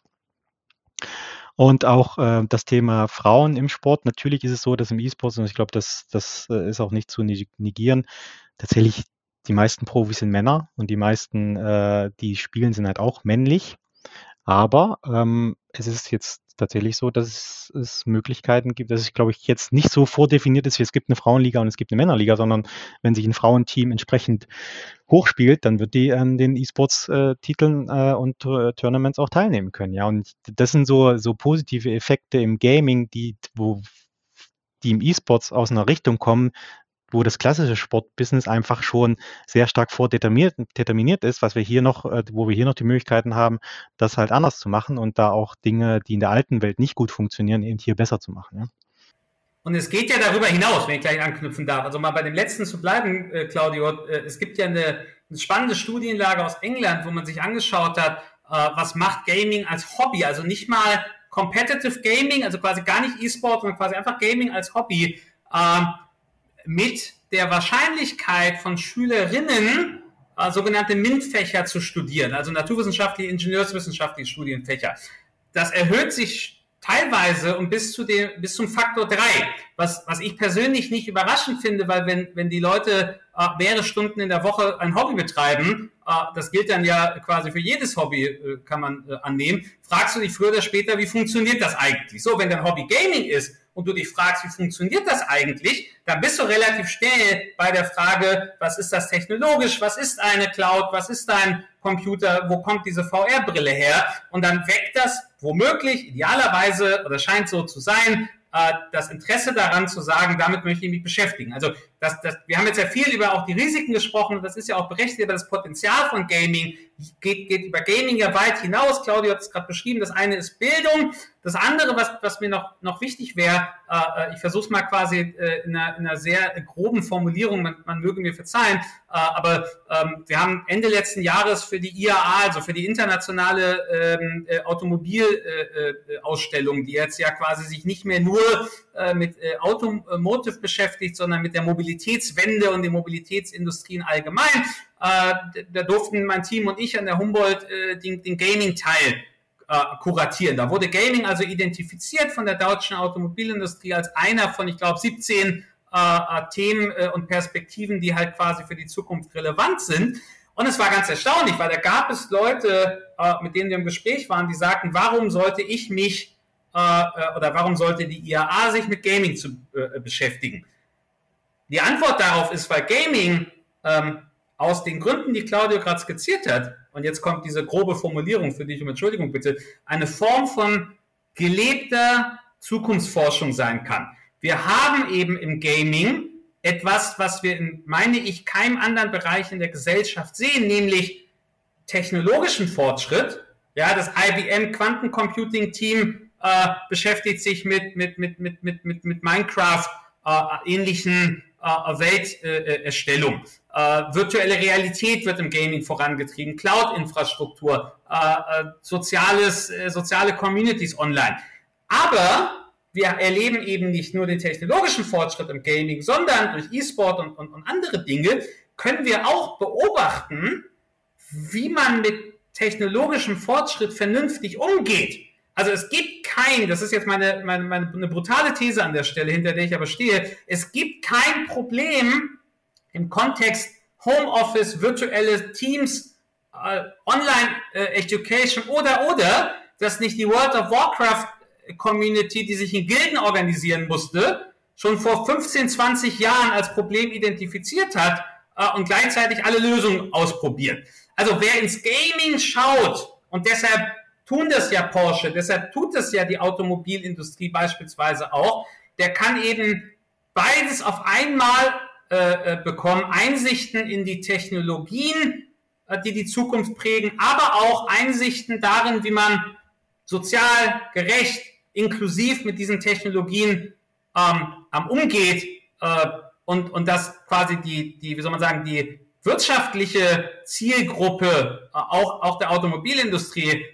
S1: Und auch äh, das Thema Frauen im Sport. Natürlich ist es so, dass im E-Sport, und ich glaube, das, das äh, ist auch nicht zu negieren, tatsächlich die meisten Profis sind Männer und die meisten, äh, die spielen, sind halt auch männlich. Aber ähm, es ist jetzt tatsächlich so, dass es Möglichkeiten gibt, dass es, glaube ich, jetzt nicht so vordefiniert ist, wie es gibt eine Frauenliga und es gibt eine Männerliga, sondern wenn sich ein Frauenteam entsprechend hochspielt, dann wird die an den E-Sports-Titeln äh, und äh, Tournaments auch teilnehmen können. Ja, und das sind so, so positive Effekte im Gaming, die, wo die im E-Sports aus einer Richtung kommen, wo das klassische Sportbusiness einfach schon sehr stark vordeterminiert ist, was wir hier noch, äh, wo wir hier noch die Möglichkeiten haben, das halt anders zu machen und da auch Dinge, die in der alten Welt nicht gut funktionieren, eben hier besser zu machen. Ja.
S5: Und es geht ja darüber hinaus, wenn ich gleich anknüpfen darf. Also mal bei dem letzten zu bleiben, äh, Claudio. Äh, es gibt ja eine, eine, spannende Studienlage aus England, wo man sich angeschaut hat, äh, was macht Gaming als Hobby? Also nicht mal Competitive Gaming, also quasi gar nicht E-Sport, sondern quasi einfach Gaming als Hobby. Ähm, mit der Wahrscheinlichkeit von Schülerinnen äh, sogenannte MINT-Fächer zu studieren, also naturwissenschaftliche, ingenieurswissenschaftliche Studienfächer. Das erhöht sich teilweise und bis zu dem, bis zum Faktor drei, was, was ich persönlich nicht überraschend finde, weil wenn, wenn die Leute äh, mehrere Stunden in der Woche ein Hobby betreiben, äh, das gilt dann ja quasi für jedes Hobby, äh, kann man äh, annehmen, fragst du dich früher oder später, wie funktioniert das eigentlich? So, wenn dein Hobby Gaming ist und du dich fragst, wie funktioniert das eigentlich, dann bist du relativ schnell bei der Frage, was ist das technologisch, was ist eine Cloud, was ist dein Computer, wo kommt diese VR-Brille her? Und dann weckt das womöglich, idealerweise, oder scheint so zu sein, äh, das Interesse daran zu sagen, damit möchte ich mich beschäftigen. Also das, das, wir haben jetzt ja viel über auch die Risiken gesprochen, das ist ja auch berechtigt, aber das Potenzial von Gaming. Geht, geht über Gaming ja weit hinaus. Claudio hat es gerade beschrieben, das eine ist Bildung, das andere, was, was mir noch, noch wichtig wäre, äh, ich versuche es mal quasi äh, in, einer, in einer sehr groben Formulierung, man, man möge mir verzeihen, äh, aber ähm, wir haben Ende letzten Jahres für die IAA, also für die internationale ähm, äh, Automobilausstellung, äh, die jetzt ja quasi sich nicht mehr nur äh, mit äh, Automotive beschäftigt, sondern mit der Mobilitätswende und der Mobilitätsindustrien allgemein. Äh, da durften mein Team und ich an der Humboldt den, den Gaming-Teil kuratieren. Da wurde Gaming also identifiziert von der deutschen Automobilindustrie als einer von, ich glaube, 17 äh, Themen und Perspektiven, die halt quasi für die Zukunft relevant sind. Und es war ganz erstaunlich, weil da gab es Leute, mit denen wir im Gespräch waren, die sagten, warum sollte ich mich äh, oder warum sollte die IAA sich mit Gaming zu, äh, beschäftigen? Die Antwort darauf ist, weil Gaming ähm, aus den Gründen, die Claudio gerade skizziert hat, und jetzt kommt diese grobe Formulierung, für die ich um Entschuldigung bitte, eine Form von gelebter Zukunftsforschung sein kann. Wir haben eben im Gaming etwas, was wir in, meine ich, keinem anderen Bereich in der Gesellschaft sehen, nämlich technologischen Fortschritt. Ja, das IBM Quantencomputing Team äh, beschäftigt sich mit, mit, mit, mit, mit, mit, mit Minecraft, äh, ähnlichen äh, Welterstellung. Äh, virtuelle Realität wird im Gaming vorangetrieben, Cloud-Infrastruktur, äh, äh, soziales, äh, soziale Communities online. Aber wir erleben eben nicht nur den technologischen Fortschritt im Gaming, sondern durch E-Sport und, und, und andere Dinge können wir auch beobachten, wie man mit technologischem Fortschritt vernünftig umgeht. Also es gibt kein, das ist jetzt meine, meine, meine eine brutale These an der Stelle, hinter der ich aber stehe, es gibt kein Problem im Kontext Homeoffice, virtuelle Teams, äh, Online-Education äh, oder, oder, dass nicht die World of Warcraft Community, die sich in Gilden organisieren musste, schon vor 15, 20 Jahren als Problem identifiziert hat äh, und gleichzeitig alle Lösungen ausprobiert. Also wer ins Gaming schaut und deshalb tun das ja Porsche, deshalb tut das ja die Automobilindustrie beispielsweise auch. Der kann eben beides auf einmal äh, äh, bekommen, Einsichten in die Technologien, äh, die die Zukunft prägen, aber auch Einsichten darin, wie man sozial gerecht, inklusiv mit diesen Technologien ähm, umgeht äh, und, und das quasi die, die, wie soll man sagen, die wirtschaftliche Zielgruppe äh, auch, auch der Automobilindustrie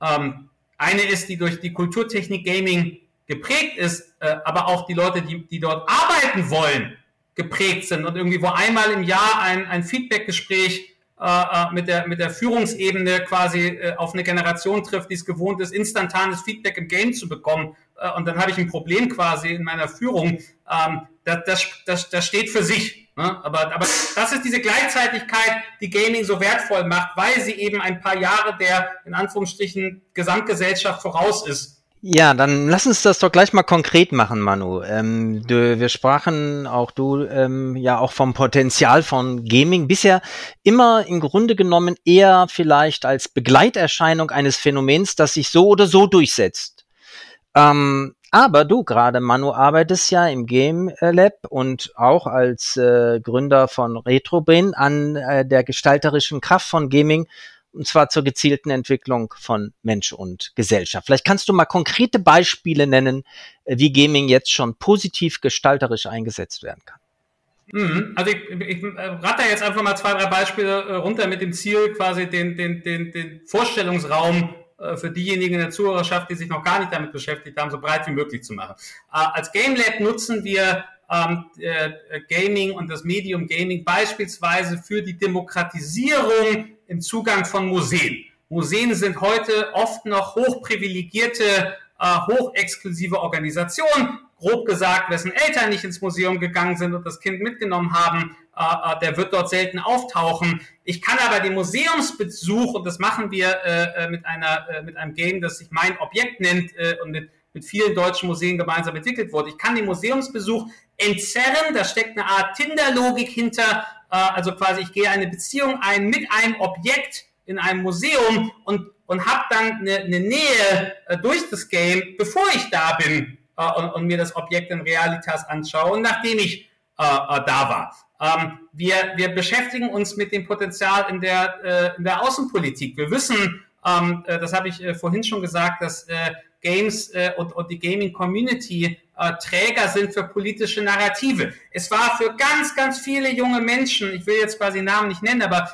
S5: ähm, eine ist, die durch die Kulturtechnik Gaming geprägt ist, äh, aber auch die Leute, die, die dort arbeiten wollen, geprägt sind und irgendwie wo einmal im Jahr ein, ein Feedbackgespräch äh, äh mit, der, mit der Führungsebene quasi äh, auf eine Generation trifft, die es gewohnt ist, instantanes Feedback im Game zu bekommen. Äh, und dann habe ich ein Problem quasi in meiner Führung. Ähm, das, das, das, das steht für sich. Ne? Aber, aber das ist diese Gleichzeitigkeit, die Gaming so wertvoll macht, weil sie eben ein paar Jahre der, in Anführungsstrichen, Gesamtgesellschaft voraus ist.
S3: Ja, dann lass uns das doch gleich mal konkret machen, Manu. Ähm, du, wir sprachen auch du ähm, ja auch vom Potenzial von Gaming bisher immer im Grunde genommen eher vielleicht als Begleiterscheinung eines Phänomens, das sich so oder so durchsetzt. Ähm, aber du gerade, Manu, arbeitest ja im Game Lab und auch als äh, Gründer von Retrobin an äh, der gestalterischen Kraft von Gaming und zwar zur gezielten Entwicklung von Mensch und Gesellschaft. Vielleicht kannst du mal konkrete Beispiele nennen, äh, wie Gaming jetzt schon positiv gestalterisch eingesetzt werden kann.
S5: Mhm. Also ich, ich äh, ratter jetzt einfach mal zwei, drei Beispiele äh, runter mit dem Ziel, quasi den, den, den, den Vorstellungsraum äh, für diejenigen in der Zuhörerschaft, die sich noch gar nicht damit beschäftigt haben, so breit wie möglich zu machen. Äh, als Game Lab nutzen wir ähm, äh, Gaming und das Medium Gaming beispielsweise für die Demokratisierung im Zugang von Museen. Museen sind heute oft noch hochprivilegierte, hochexklusive Organisationen. Grob gesagt, wessen Eltern nicht ins Museum gegangen sind und das Kind mitgenommen haben, äh, der wird dort selten auftauchen. Ich kann aber den Museumsbesuch, und das machen wir äh, äh mit, einer, äh, mit einem Game, das sich mein Objekt nennt äh, und mit mit vielen deutschen Museen gemeinsam entwickelt wurde. Ich kann den Museumsbesuch entzerren, da steckt eine Art Tinder-Logik hinter, äh, also quasi ich gehe eine Beziehung ein mit einem Objekt in einem Museum und, und habe dann eine, eine Nähe äh, durch das Game, bevor ich da bin äh, und, und, mir das Objekt in Realitas anschaue und nachdem ich äh, äh, da war. Ähm, wir, wir beschäftigen uns mit dem Potenzial in der, äh, in der Außenpolitik. Wir wissen, ähm, äh, das habe ich vorhin schon gesagt, dass Games und, und die Gaming Community äh, Träger sind für politische Narrative. Es war für ganz, ganz viele junge Menschen, ich will jetzt quasi Namen nicht nennen, aber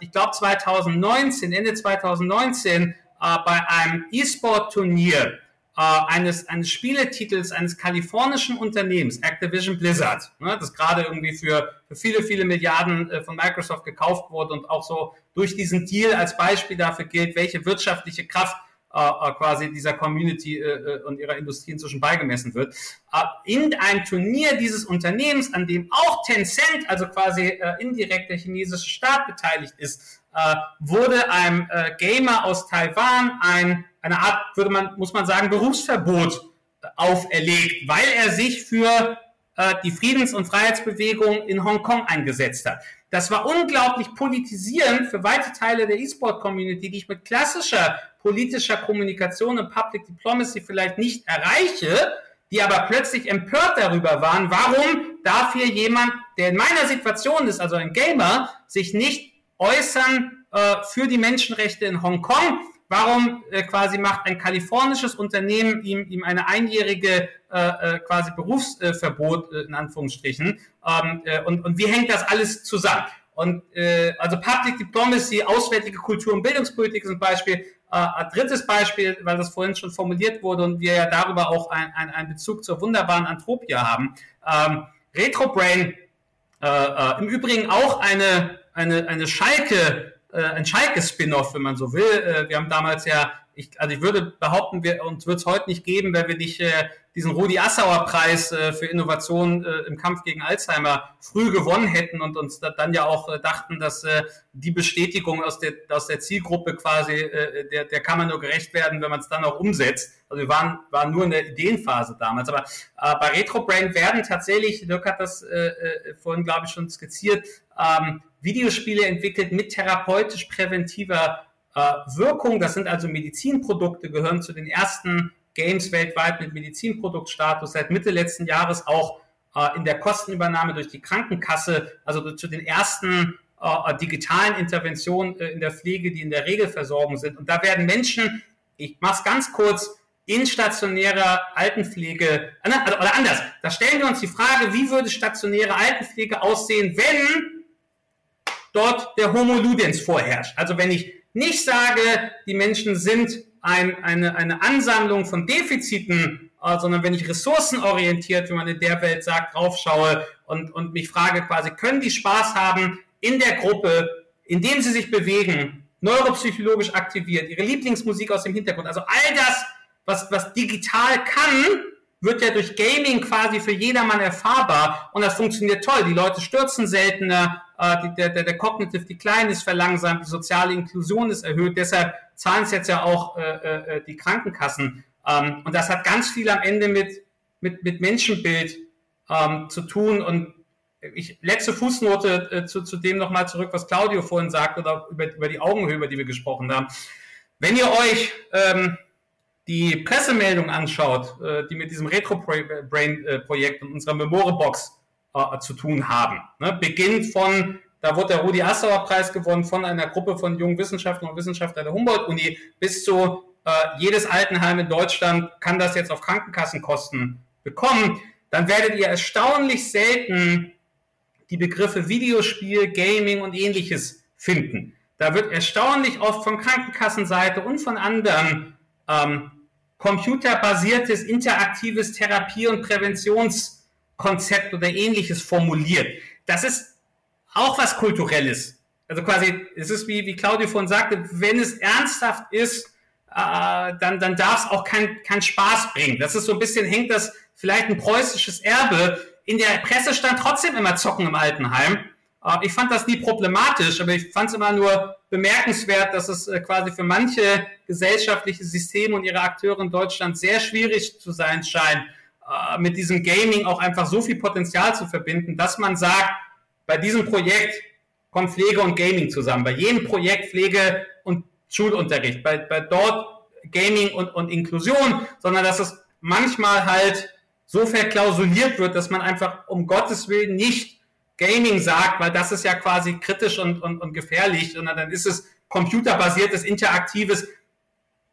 S5: ich glaube 2019, Ende 2019, äh, bei einem E-Sport-Turnier äh, eines, eines Spieletitels eines kalifornischen Unternehmens, Activision Blizzard, ne, das gerade irgendwie für, für viele, viele Milliarden äh, von Microsoft gekauft wurde und auch so durch diesen Deal als Beispiel dafür gilt, welche wirtschaftliche Kraft äh, äh, quasi dieser Community äh, äh, und ihrer Industrie inzwischen beigemessen wird. Äh, in einem Turnier dieses Unternehmens, an dem auch Tencent, also quasi äh, indirekt der chinesische Staat beteiligt ist, äh, wurde einem äh, Gamer aus Taiwan ein, eine Art, würde man, muss man sagen, Berufsverbot auferlegt, weil er sich für äh, die Friedens- und Freiheitsbewegung in Hongkong eingesetzt hat. Das war unglaublich politisierend für weite Teile der E-Sport-Community, die ich mit klassischer politischer Kommunikation und Public Diplomacy vielleicht nicht erreiche, die aber plötzlich empört darüber waren, warum darf hier jemand, der in meiner Situation ist, also ein Gamer, sich nicht äußern äh, für die Menschenrechte in Hongkong. Warum äh, quasi macht ein kalifornisches Unternehmen ihm, ihm eine einjährige äh, äh quasi Berufsverbot äh, in Anführungsstrichen? Ähm, äh, und, und wie hängt das alles zusammen? Und äh, also Public Diplomacy, auswärtige Kultur und Bildungspolitik ist ein Beispiel. Äh, ein drittes Beispiel, weil das vorhin schon formuliert wurde und wir ja darüber auch einen ein Bezug zur wunderbaren Antropia haben. Ähm, Retrobrain, äh, äh, im Übrigen auch eine, eine, eine Schalke, äh, ein Schalke-Spin-off, wenn man so will. Äh, wir haben damals ja ich, also ich würde behaupten, wir, uns wird es heute nicht geben, wenn wir nicht äh, diesen Rudi Assauer Preis äh, für Innovation äh, im Kampf gegen Alzheimer früh gewonnen hätten und uns da, dann ja auch äh, dachten, dass äh, die Bestätigung aus der, aus der Zielgruppe quasi, äh, der, der kann man nur gerecht werden, wenn man es dann auch umsetzt. Also wir waren, waren nur in der Ideenphase damals. Aber äh, bei RetroBrain werden tatsächlich, Dirk hat das äh, äh, vorhin, glaube ich, schon skizziert, ähm, Videospiele entwickelt mit therapeutisch präventiver äh, Wirkung. Das sind also Medizinprodukte, gehören zu den ersten Games weltweit mit Medizinproduktstatus, seit Mitte letzten Jahres auch äh, in der Kostenübernahme durch die Krankenkasse, also zu den ersten äh, digitalen Interventionen äh, in der Pflege, die in der Regelversorgung sind. Und da werden Menschen, ich mache es ganz kurz, in stationärer Altenpflege, äh, also, oder anders, da stellen wir uns die Frage, wie würde stationäre Altenpflege aussehen, wenn dort der Homo Ludens vorherrscht. Also wenn ich nicht sage, die Menschen sind ein, eine, eine Ansammlung von Defiziten, äh, sondern wenn ich ressourcenorientiert, wie man in der Welt sagt, draufschaue und, und mich frage quasi, können die Spaß haben in der Gruppe, indem sie sich bewegen, neuropsychologisch aktiviert, ihre Lieblingsmusik aus dem Hintergrund, also all das, was, was digital kann, wird ja durch Gaming quasi für jedermann erfahrbar und das funktioniert toll. Die Leute stürzen seltener, äh, die, der, der, der Cognitive Decline ist verlangsamt, die soziale Inklusion ist erhöht, deshalb zahlen es jetzt ja auch äh, äh, die Krankenkassen. Ähm, und das hat ganz viel am Ende mit, mit, mit Menschenbild ähm, zu tun und ich, letzte Fußnote äh, zu, zu dem nochmal zurück, was Claudio vorhin sagte, oder über, über die Augenhöhe, über die wir gesprochen haben. Wenn ihr euch ähm, die Pressemeldung anschaut, äh, die mit diesem Retro-Brain-Projekt und unserer Memore-Box äh, zu tun haben, ne, beginnt von, da wurde der Rudi Assauer Preis gewonnen von einer Gruppe von jungen Wissenschaftlern und Wissenschaftlern der Humboldt-Uni bis zu äh, jedes Altenheim in Deutschland kann das jetzt auf Krankenkassenkosten bekommen, dann werdet ihr erstaunlich selten die Begriffe Videospiel, Gaming und ähnliches finden. Da wird erstaunlich oft von Krankenkassenseite und von anderen ähm, computerbasiertes interaktives Therapie- und Präventionskonzept oder ähnliches formuliert. Das ist auch was Kulturelles. Also quasi, es ist wie, wie Claudio vorhin sagte, wenn es ernsthaft ist, äh, dann, dann darf es auch kein, kein Spaß bringen. Das ist so ein bisschen, hängt das vielleicht ein preußisches Erbe. In der Presse stand trotzdem immer Zocken im Altenheim. Äh, ich fand das nie problematisch, aber ich fand es immer nur bemerkenswert, dass es äh, quasi für manche gesellschaftliche Systeme und ihre Akteure in Deutschland sehr schwierig zu sein scheint, äh, mit diesem Gaming auch einfach so viel Potenzial zu verbinden, dass man sagt, bei diesem Projekt kommt Pflege und Gaming zusammen. Bei jedem Projekt Pflege und Schulunterricht, bei, bei dort Gaming und, und Inklusion, sondern dass es manchmal halt so verklausuliert wird, dass man einfach um Gottes Willen nicht Gaming sagt, weil das ist ja quasi kritisch und, und, und gefährlich, sondern dann ist es computerbasiertes, interaktives.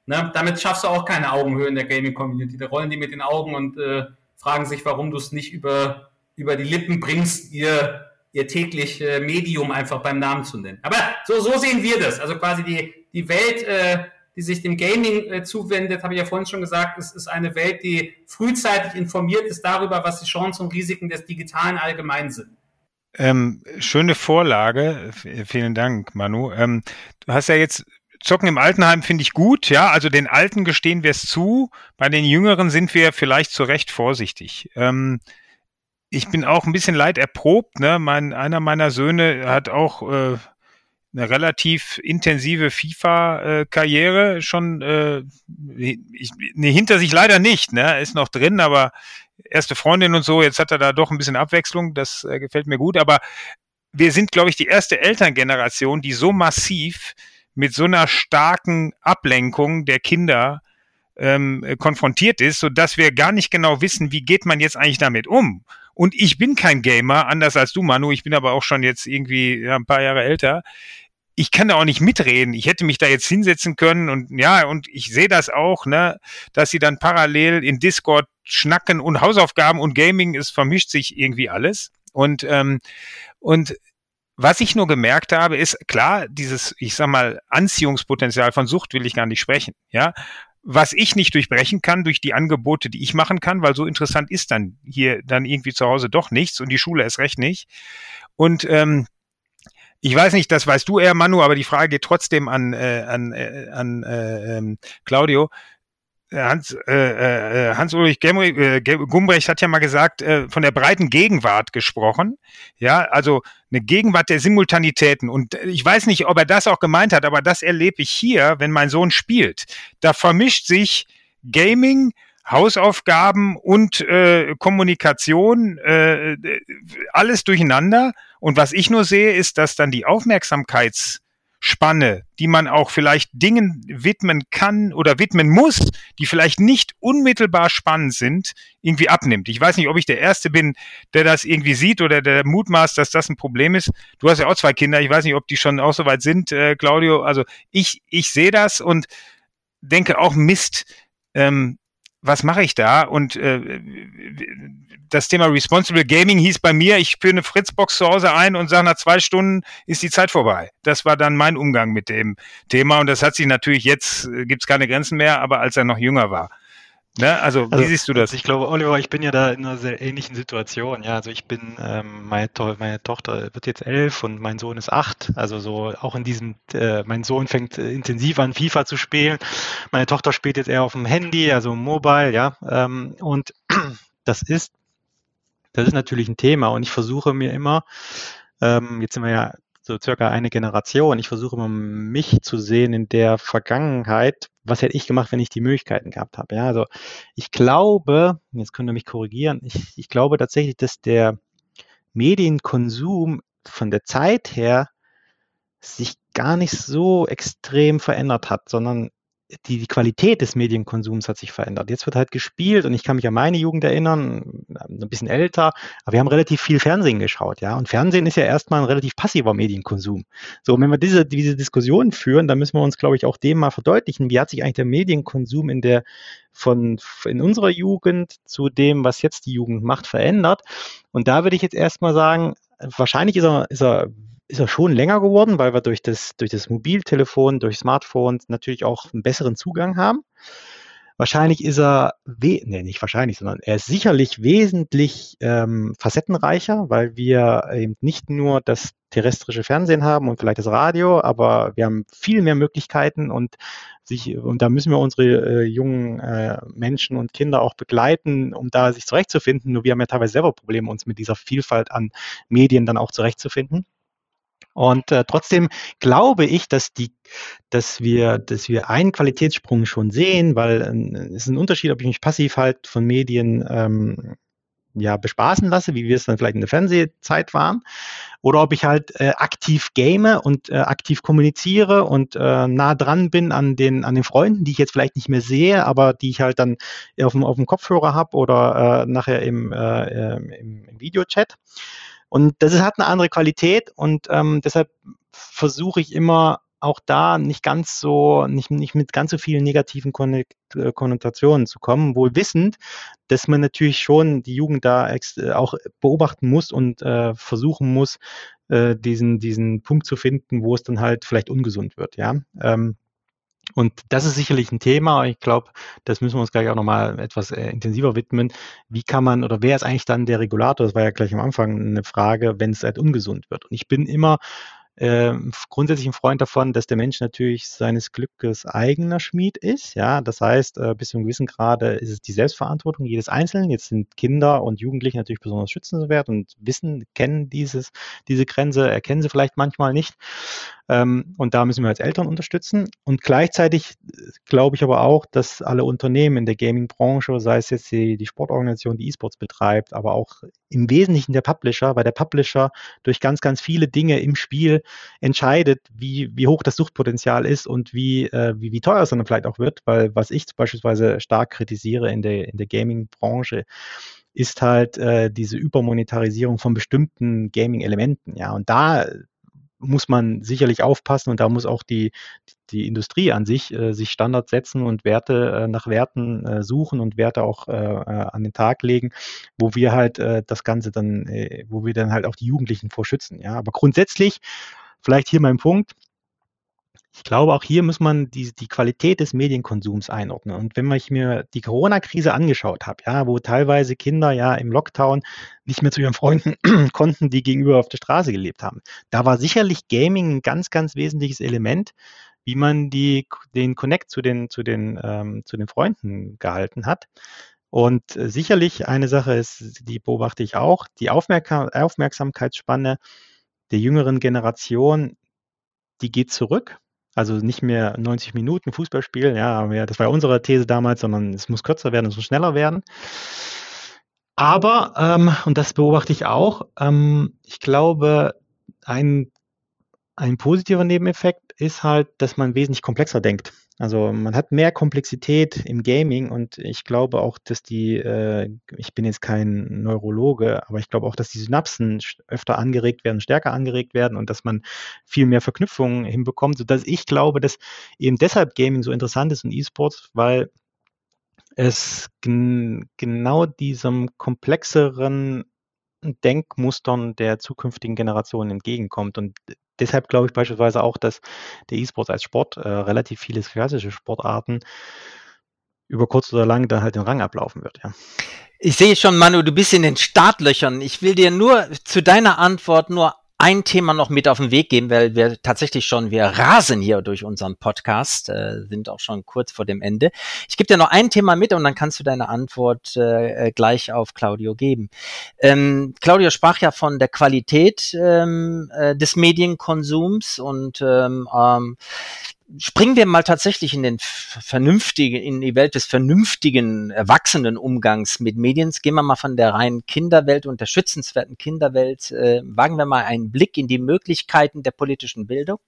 S5: Ne? Damit schaffst du auch keine Augenhöhe in der Gaming-Community. Da rollen die mit den Augen und äh, fragen sich, warum du es nicht über, über die Lippen bringst, ihr, ihr täglich äh, Medium einfach beim Namen zu nennen. Aber so, so sehen wir das. Also quasi die, die Welt, äh, die sich dem Gaming äh, zuwendet, habe ich ja vorhin schon gesagt, es ist eine Welt, die frühzeitig informiert ist darüber, was die Chancen und Risiken des Digitalen allgemein sind.
S4: Ähm, schöne Vorlage. Vielen Dank, Manu. Ähm, du hast ja jetzt Zocken im Altenheim finde ich gut, ja. Also den Alten gestehen wir es zu. Bei den Jüngeren sind wir vielleicht zu Recht vorsichtig. Ähm, ich bin auch ein bisschen leid erprobt. Ne? Mein, einer meiner Söhne hat auch äh, eine relativ intensive FIFA-Karriere schon äh, ich, nee, hinter sich leider nicht. Ne? Ist noch drin, aber erste Freundin und so, jetzt hat er da doch ein bisschen Abwechslung, das äh, gefällt mir gut, aber wir sind, glaube ich, die erste Elterngeneration, die so massiv mit so einer starken Ablenkung der Kinder ähm, konfrontiert ist, so dass wir gar nicht genau wissen, wie geht man jetzt eigentlich damit um. Und ich bin kein Gamer, anders als du, Manu. Ich bin aber auch schon jetzt irgendwie ja, ein paar Jahre älter ich kann da auch nicht mitreden. Ich hätte mich da jetzt hinsetzen können und ja, und ich sehe das auch, ne, dass sie dann parallel in Discord schnacken und Hausaufgaben und Gaming, es vermischt sich irgendwie alles. Und, ähm, und was ich nur gemerkt habe, ist klar, dieses, ich sag mal, Anziehungspotenzial von Sucht will ich gar nicht sprechen, ja. Was ich nicht durchbrechen kann durch die Angebote, die ich machen kann, weil so interessant ist dann hier dann irgendwie zu Hause doch nichts und die Schule erst recht nicht. Und ähm, ich weiß nicht, das weißt du eher, Manu, aber die Frage geht trotzdem an, äh, an, äh, an äh, ähm, Claudio. Äh, Hans, äh, äh, Hans-Ulrich äh, Gumbrecht hat ja mal gesagt, äh, von der breiten Gegenwart gesprochen. Ja, also eine Gegenwart der Simultanitäten. Und ich weiß nicht, ob er das auch gemeint hat, aber das erlebe ich hier, wenn mein Sohn spielt. Da vermischt sich Gaming, Hausaufgaben und äh, Kommunikation, äh, alles durcheinander. Und was ich nur sehe, ist, dass dann die Aufmerksamkeitsspanne, die man auch vielleicht Dingen widmen kann oder widmen muss, die vielleicht nicht unmittelbar spannend sind, irgendwie abnimmt. Ich weiß nicht, ob ich der Erste bin, der das irgendwie sieht oder der mutmaßt, dass das ein Problem ist. Du hast ja auch zwei Kinder. Ich weiß nicht, ob die schon auch so weit sind, äh, Claudio. Also ich, ich sehe das und denke auch Mist. Ähm, was mache ich da? Und äh, das Thema Responsible Gaming hieß bei mir, ich führe eine Fritzbox zu Hause ein und sage, nach zwei Stunden ist die Zeit vorbei. Das war dann mein Umgang mit dem Thema und das hat sich natürlich jetzt, äh, gibt es keine Grenzen mehr, aber als er noch jünger war. Ne? Also, also, wie siehst du das?
S1: Ich glaube, Oliver, ich bin ja da in einer sehr ähnlichen Situation. Ja, also ich bin, ähm, meine, to meine, Tochter wird jetzt elf und mein Sohn ist acht. Also so auch in diesem, äh, mein Sohn fängt äh, intensiv an FIFA zu spielen. Meine Tochter spielt jetzt eher auf dem Handy, also mobile, ja. Ähm, und das ist, das ist natürlich ein Thema. Und ich versuche mir immer, ähm, jetzt sind wir ja so circa eine Generation. Ich versuche immer mich zu sehen in der Vergangenheit. Was hätte ich gemacht, wenn ich die Möglichkeiten gehabt habe? Ja, also ich glaube, jetzt könnt ihr mich korrigieren, ich, ich glaube tatsächlich, dass der Medienkonsum von der Zeit her sich gar nicht so extrem verändert hat, sondern die, die Qualität des Medienkonsums hat sich verändert. Jetzt wird halt gespielt und ich kann mich an meine Jugend erinnern, ein bisschen älter, aber wir haben relativ viel Fernsehen geschaut, ja. Und Fernsehen ist ja erstmal ein relativ passiver Medienkonsum. So, und wenn wir diese, diese Diskussion führen, dann müssen wir uns, glaube ich, auch dem mal verdeutlichen, wie hat sich eigentlich der Medienkonsum in der von in unserer Jugend zu dem, was jetzt die Jugend macht, verändert. Und da würde ich jetzt erstmal sagen, wahrscheinlich ist er, ist er ist er schon länger geworden, weil wir durch das, durch das Mobiltelefon, durch Smartphones natürlich auch einen besseren Zugang haben. Wahrscheinlich ist er, nee, nicht wahrscheinlich, sondern er ist sicherlich wesentlich ähm, facettenreicher, weil wir eben nicht nur das terrestrische Fernsehen haben und vielleicht das Radio, aber wir haben viel mehr Möglichkeiten und sich, und da müssen wir unsere äh, jungen äh, Menschen und Kinder auch begleiten, um da sich zurechtzufinden. Nur wir haben ja teilweise selber Probleme, uns mit dieser Vielfalt an Medien dann auch zurechtzufinden. Und äh, trotzdem glaube ich, dass die, dass wir, dass wir einen Qualitätssprung schon sehen, weil äh, es ist ein Unterschied, ob ich mich passiv halt von Medien ähm, ja, bespaßen lasse, wie wir es dann vielleicht in der Fernsehzeit waren, oder ob ich halt äh, aktiv game und äh, aktiv kommuniziere und äh, nah dran bin an den, an den Freunden, die ich jetzt vielleicht nicht mehr sehe, aber die ich halt dann auf dem, auf dem Kopfhörer habe oder äh, nachher im, äh, im, im Videochat. Und das ist, hat eine andere Qualität und ähm, deshalb versuche ich immer auch da nicht ganz so, nicht, nicht mit ganz so vielen negativen äh, Konnotationen zu kommen, wohl wissend, dass man natürlich schon die Jugend da äh, auch beobachten muss und äh, versuchen muss, äh, diesen, diesen Punkt zu finden, wo es dann halt vielleicht ungesund wird, ja. Ähm, und das ist sicherlich ein Thema. Ich glaube, das müssen wir uns gleich auch nochmal etwas äh, intensiver widmen. Wie kann man oder wer ist eigentlich dann der Regulator? Das war ja gleich am Anfang eine Frage, wenn es halt ungesund wird. Und ich bin immer äh, grundsätzlich ein Freund davon, dass der Mensch natürlich seines Glückes eigener Schmied ist. Ja, das heißt, äh, bis zu einem gewissen Grade ist es die Selbstverantwortung jedes Einzelnen. Jetzt sind Kinder und Jugendliche natürlich besonders schützenswert und wissen, kennen dieses, diese Grenze, erkennen sie vielleicht manchmal nicht. Ähm, und da müssen wir als Eltern unterstützen. Und gleichzeitig äh, glaube ich aber auch, dass alle Unternehmen in der Gaming-Branche, sei es jetzt die, die Sportorganisation, die E-Sports betreibt, aber auch im Wesentlichen der Publisher, weil der Publisher durch ganz, ganz viele Dinge im Spiel entscheidet, wie, wie hoch das Suchtpotenzial ist und wie, äh, wie, wie teuer es dann vielleicht auch wird, weil was ich beispielsweise stark kritisiere in der, in der Gaming-Branche, ist halt äh, diese Übermonetarisierung von bestimmten Gaming-Elementen. Ja, und da muss man sicherlich aufpassen und da muss auch die, die Industrie an sich äh, sich Standards setzen und Werte äh, nach Werten äh, suchen und Werte auch äh, äh, an den Tag legen, wo wir halt äh, das Ganze dann, wo wir dann halt auch die Jugendlichen vorschützen. Ja, aber grundsätzlich, vielleicht hier mein Punkt, ich glaube, auch hier muss man die, die Qualität des Medienkonsums einordnen. Und wenn ich mir die Corona-Krise angeschaut habe, ja, wo teilweise Kinder ja im Lockdown nicht mehr zu ihren Freunden konnten, die gegenüber auf der Straße gelebt haben, da war sicherlich Gaming ein ganz, ganz wesentliches Element, wie man die, den Connect zu den, zu den, ähm, zu den Freunden gehalten hat. Und äh, sicherlich eine Sache ist, die beobachte ich auch, die Aufmerksam Aufmerksamkeitsspanne der jüngeren Generation, die geht zurück. Also nicht mehr 90 Minuten Fußballspiel, ja, das war ja unsere These damals, sondern es muss kürzer werden, es muss schneller werden. Aber, ähm, und das beobachte ich auch, ähm, ich glaube, ein, ein positiver Nebeneffekt ist halt, dass man wesentlich komplexer denkt. Also man hat mehr Komplexität im Gaming und ich glaube auch, dass die, äh, ich bin jetzt kein Neurologe, aber ich glaube auch, dass die Synapsen öfter angeregt werden, stärker angeregt werden und dass man viel mehr Verknüpfungen hinbekommt, sodass ich glaube, dass eben deshalb Gaming so interessant ist und E-Sports, weil es genau diesem komplexeren Denkmustern der zukünftigen Generationen entgegenkommt. Und deshalb glaube ich beispielsweise auch, dass der E-Sport als Sport äh, relativ viele klassische Sportarten über kurz oder lang dann halt den Rang ablaufen wird, ja.
S3: Ich sehe schon, Manu, du bist in den Startlöchern. Ich will dir nur zu deiner Antwort nur ein Thema noch mit auf den Weg geben, weil wir tatsächlich schon, wir rasen hier durch unseren Podcast, äh, sind auch schon kurz vor dem Ende. Ich gebe dir noch ein Thema mit und dann kannst du deine Antwort äh, gleich auf Claudio geben. Ähm, Claudio sprach ja von der Qualität ähm, äh, des Medienkonsums und ähm, ähm, springen wir mal tatsächlich in den vernünftigen, in die Welt des vernünftigen, erwachsenen Umgangs mit Medien. Gehen wir mal von der reinen Kinderwelt und der schützenswerten Kinderwelt, äh, wagen wir mal einen Blick in die Möglichkeiten der politischen Bildung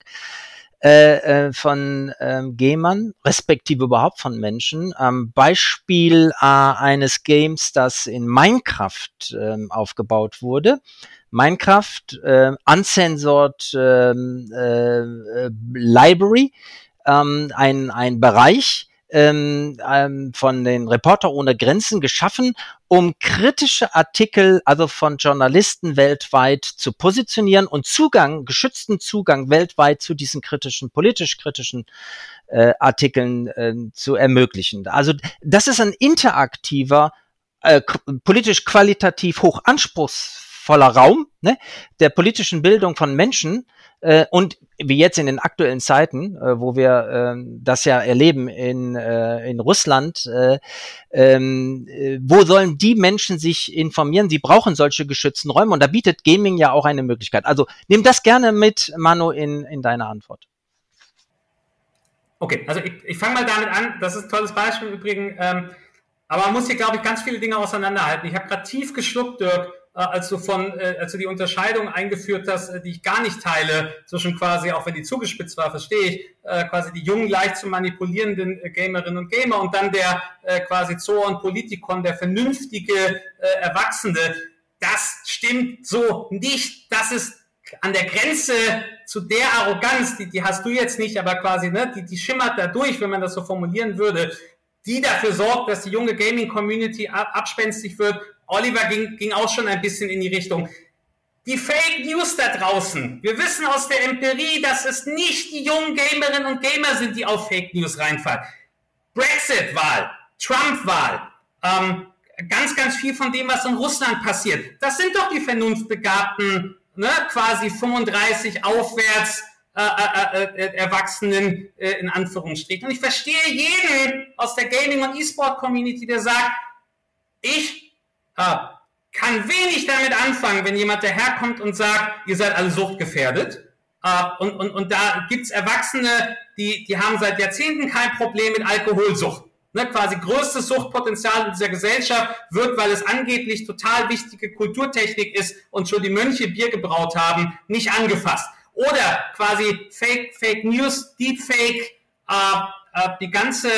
S3: äh, äh, von ähm, Gamern, respektive überhaupt von Menschen. Ähm, Beispiel äh, eines Games, das in Minecraft äh, aufgebaut wurde. Minecraft, äh, uncensored äh, äh, Library, ähm, ein, ein Bereich ähm, ähm, von den Reporter ohne Grenzen geschaffen, um kritische Artikel, also von Journalisten weltweit zu positionieren und Zugang, geschützten Zugang weltweit zu diesen kritischen, politisch kritischen äh, Artikeln äh, zu ermöglichen. Also das ist ein interaktiver, äh, politisch qualitativ hoch anspruchsvoller voller Raum ne, der politischen Bildung von Menschen äh, und wie jetzt in den aktuellen Zeiten, äh, wo wir äh, das ja erleben in, äh, in Russland, äh, ähm, äh, wo sollen die Menschen sich informieren? Sie brauchen solche geschützten Räume und da bietet Gaming ja auch eine Möglichkeit. Also nimm das gerne mit, Manu, in, in deine Antwort.
S5: Okay, also ich, ich fange mal damit an. Das ist ein tolles Beispiel im Übrigen. Ähm, aber man muss hier, glaube ich, ganz viele Dinge auseinanderhalten. Ich habe gerade tief geschluckt, Dirk, als du von, äh, als du die Unterscheidung eingeführt hast, äh, die ich gar nicht teile, zwischen quasi, auch wenn die zugespitzt war, verstehe ich, äh, quasi die jungen, leicht zu manipulierenden äh, Gamerinnen und Gamer und dann der äh, quasi Zoon Politikon, der vernünftige äh, Erwachsene. Das stimmt so nicht. Das ist an der Grenze zu der Arroganz, die, die hast du jetzt nicht, aber quasi, ne, die, die schimmert da durch, wenn man das so formulieren würde, die dafür sorgt, dass die junge Gaming-Community abspenstig wird. Oliver ging, ging auch schon ein bisschen in die Richtung. Die Fake News da draußen. Wir wissen aus der Empirie, dass es nicht die jungen Gamerinnen und Gamer sind, die auf Fake News reinfallen. Brexit-Wahl, Trump-Wahl, ähm, ganz, ganz viel von dem, was in Russland passiert. Das sind doch die vernunftbegabten ne, quasi 35 aufwärts äh, äh, äh, äh, Erwachsenen äh, in Anführungsstrichen. Und ich verstehe jeden aus der Gaming- und E-Sport-Community, der sagt, ich kann wenig damit anfangen, wenn jemand daherkommt und sagt, ihr seid alle suchtgefährdet. Äh, und, und, und da gibt's Erwachsene, die, die haben seit Jahrzehnten kein Problem mit Alkoholsucht ne, quasi größtes Suchtpotenzial in dieser Gesellschaft wird, weil es angeblich total wichtige Kulturtechnik ist und schon die Mönche Bier gebraut haben, nicht angefasst. Oder quasi Fake, Fake News, Deepfake, äh, die ganze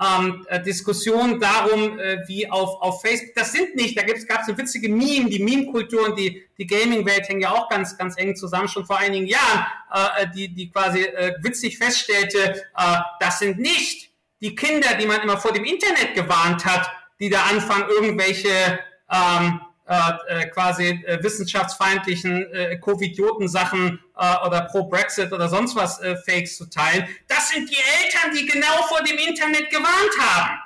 S5: ähm, äh, Diskussion darum, äh, wie auf, auf Facebook, das sind nicht, da gab es eine witzige Meme, die Meme-Kultur und die, die Gaming-Welt hängen ja auch ganz, ganz eng zusammen, schon vor einigen Jahren, äh, die, die quasi äh, witzig feststellte, äh, das sind nicht die Kinder, die man immer vor dem Internet gewarnt hat, die da anfangen, irgendwelche ähm, äh, äh, quasi äh, wissenschaftsfeindlichen äh, Covidioten-Sachen äh, oder pro-Brexit oder sonst was äh, Fakes zu teilen. Das sind die Eltern, die genau vor dem Internet gewarnt haben.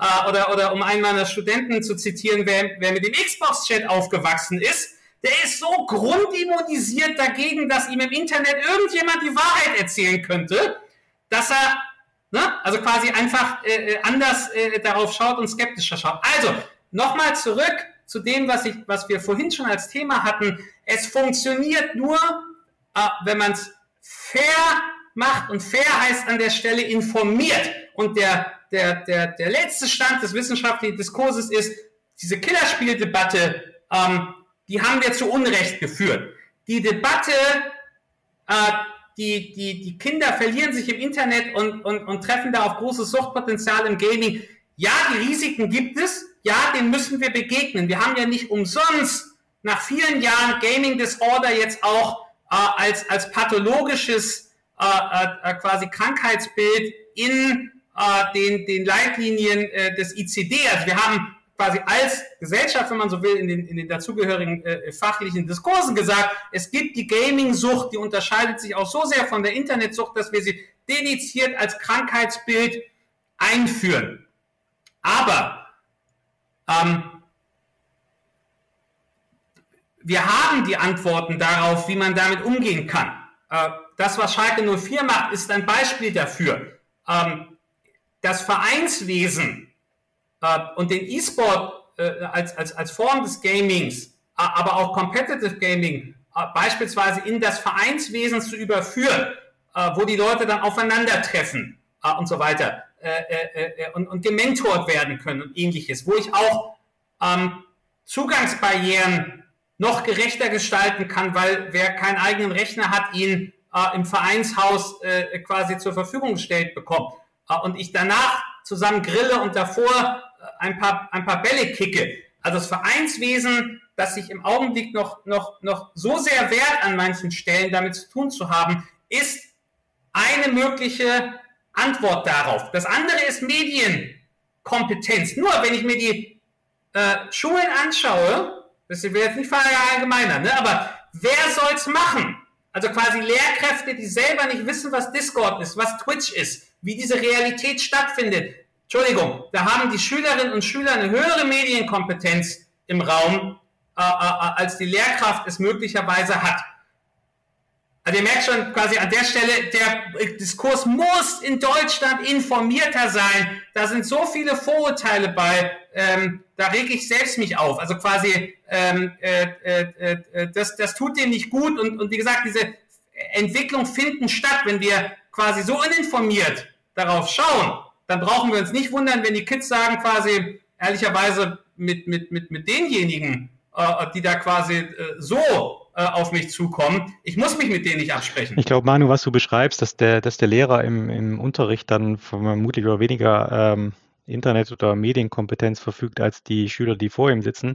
S5: Äh, oder, oder um einen meiner Studenten zu zitieren, wer, wer mit dem Xbox-Chat aufgewachsen ist, der ist so grundimmunisiert dagegen, dass ihm im Internet irgendjemand die Wahrheit erzählen könnte, dass er Ne? Also quasi einfach äh, anders äh, darauf schaut und skeptischer schaut. Also, nochmal zurück zu dem, was, ich, was wir vorhin schon als Thema hatten. Es funktioniert nur, äh, wenn man es fair macht und fair heißt an der Stelle informiert. Und der, der, der, der letzte Stand des wissenschaftlichen Diskurses ist, diese Killerspieldebatte, ähm, die haben wir zu Unrecht geführt. Die Debatte, äh, die, die, die Kinder verlieren sich im Internet und, und, und treffen da auf großes Suchtpotenzial im Gaming. Ja, die Risiken gibt es. Ja, denen müssen wir begegnen. Wir haben ja nicht umsonst nach vielen Jahren Gaming Disorder jetzt auch äh, als, als pathologisches äh, äh, äh quasi Krankheitsbild in äh, den, den Leitlinien äh, des ICD. Also wir haben quasi als Gesellschaft, wenn man so will, in den, in den dazugehörigen äh, fachlichen Diskursen gesagt, es gibt die Gaming-Sucht, die unterscheidet sich auch so sehr von der Internetsucht, dass wir sie dediziert als Krankheitsbild einführen. Aber ähm, wir haben die Antworten darauf, wie man damit umgehen kann. Äh, das, was Schalke 04 macht, ist ein Beispiel dafür. Ähm, das Vereinswesen äh, und den E-Sport äh, als, als, als Form des Gamings, aber auch Competitive Gaming äh, beispielsweise in das Vereinswesen zu überführen, wo die Leute dann aufeinandertreffen und so weiter und, und gementort werden können und ähnliches, wo ich auch ähm, Zugangsbarrieren noch gerechter gestalten kann, weil wer keinen eigenen Rechner hat, ihn äh, im Vereinshaus äh, quasi zur Verfügung gestellt bekommt äh, und ich danach zusammen grille und davor ein paar, ein paar Bälle kicke. Also das Vereinswesen, das sich im Augenblick noch, noch, noch so sehr wert an manchen Stellen damit zu tun zu haben, ist eine mögliche Antwort darauf. Das andere ist Medienkompetenz. Nur wenn ich mir die äh, Schulen anschaue, das will jetzt nicht verallgemeinern, ne, aber wer soll's machen? Also quasi Lehrkräfte, die selber nicht wissen, was Discord ist, was Twitch ist, wie diese Realität stattfindet, Entschuldigung, da haben die Schülerinnen und Schüler eine höhere Medienkompetenz im Raum äh, äh, als die Lehrkraft es möglicherweise hat. Also ihr merkt schon quasi an der Stelle, der Diskurs muss in Deutschland informierter sein. Da sind so viele Vorurteile bei. Ähm, da rege ich selbst mich auf. Also quasi, ähm, äh, äh, äh, das, das tut dem nicht gut. Und, und wie gesagt, diese Entwicklung finden statt. Wenn wir quasi so uninformiert darauf schauen, dann brauchen wir uns nicht wundern, wenn die Kids sagen quasi, ehrlicherweise mit, mit, mit, mit denjenigen, äh, die da quasi äh, so äh, auf mich zukommen. Ich muss mich mit denen nicht absprechen.
S1: Ich glaube, Manu, was du beschreibst, dass der, dass der Lehrer im, im Unterricht dann vermutlich über weniger ähm, Internet- oder Medienkompetenz verfügt als die Schüler, die vor ihm sitzen.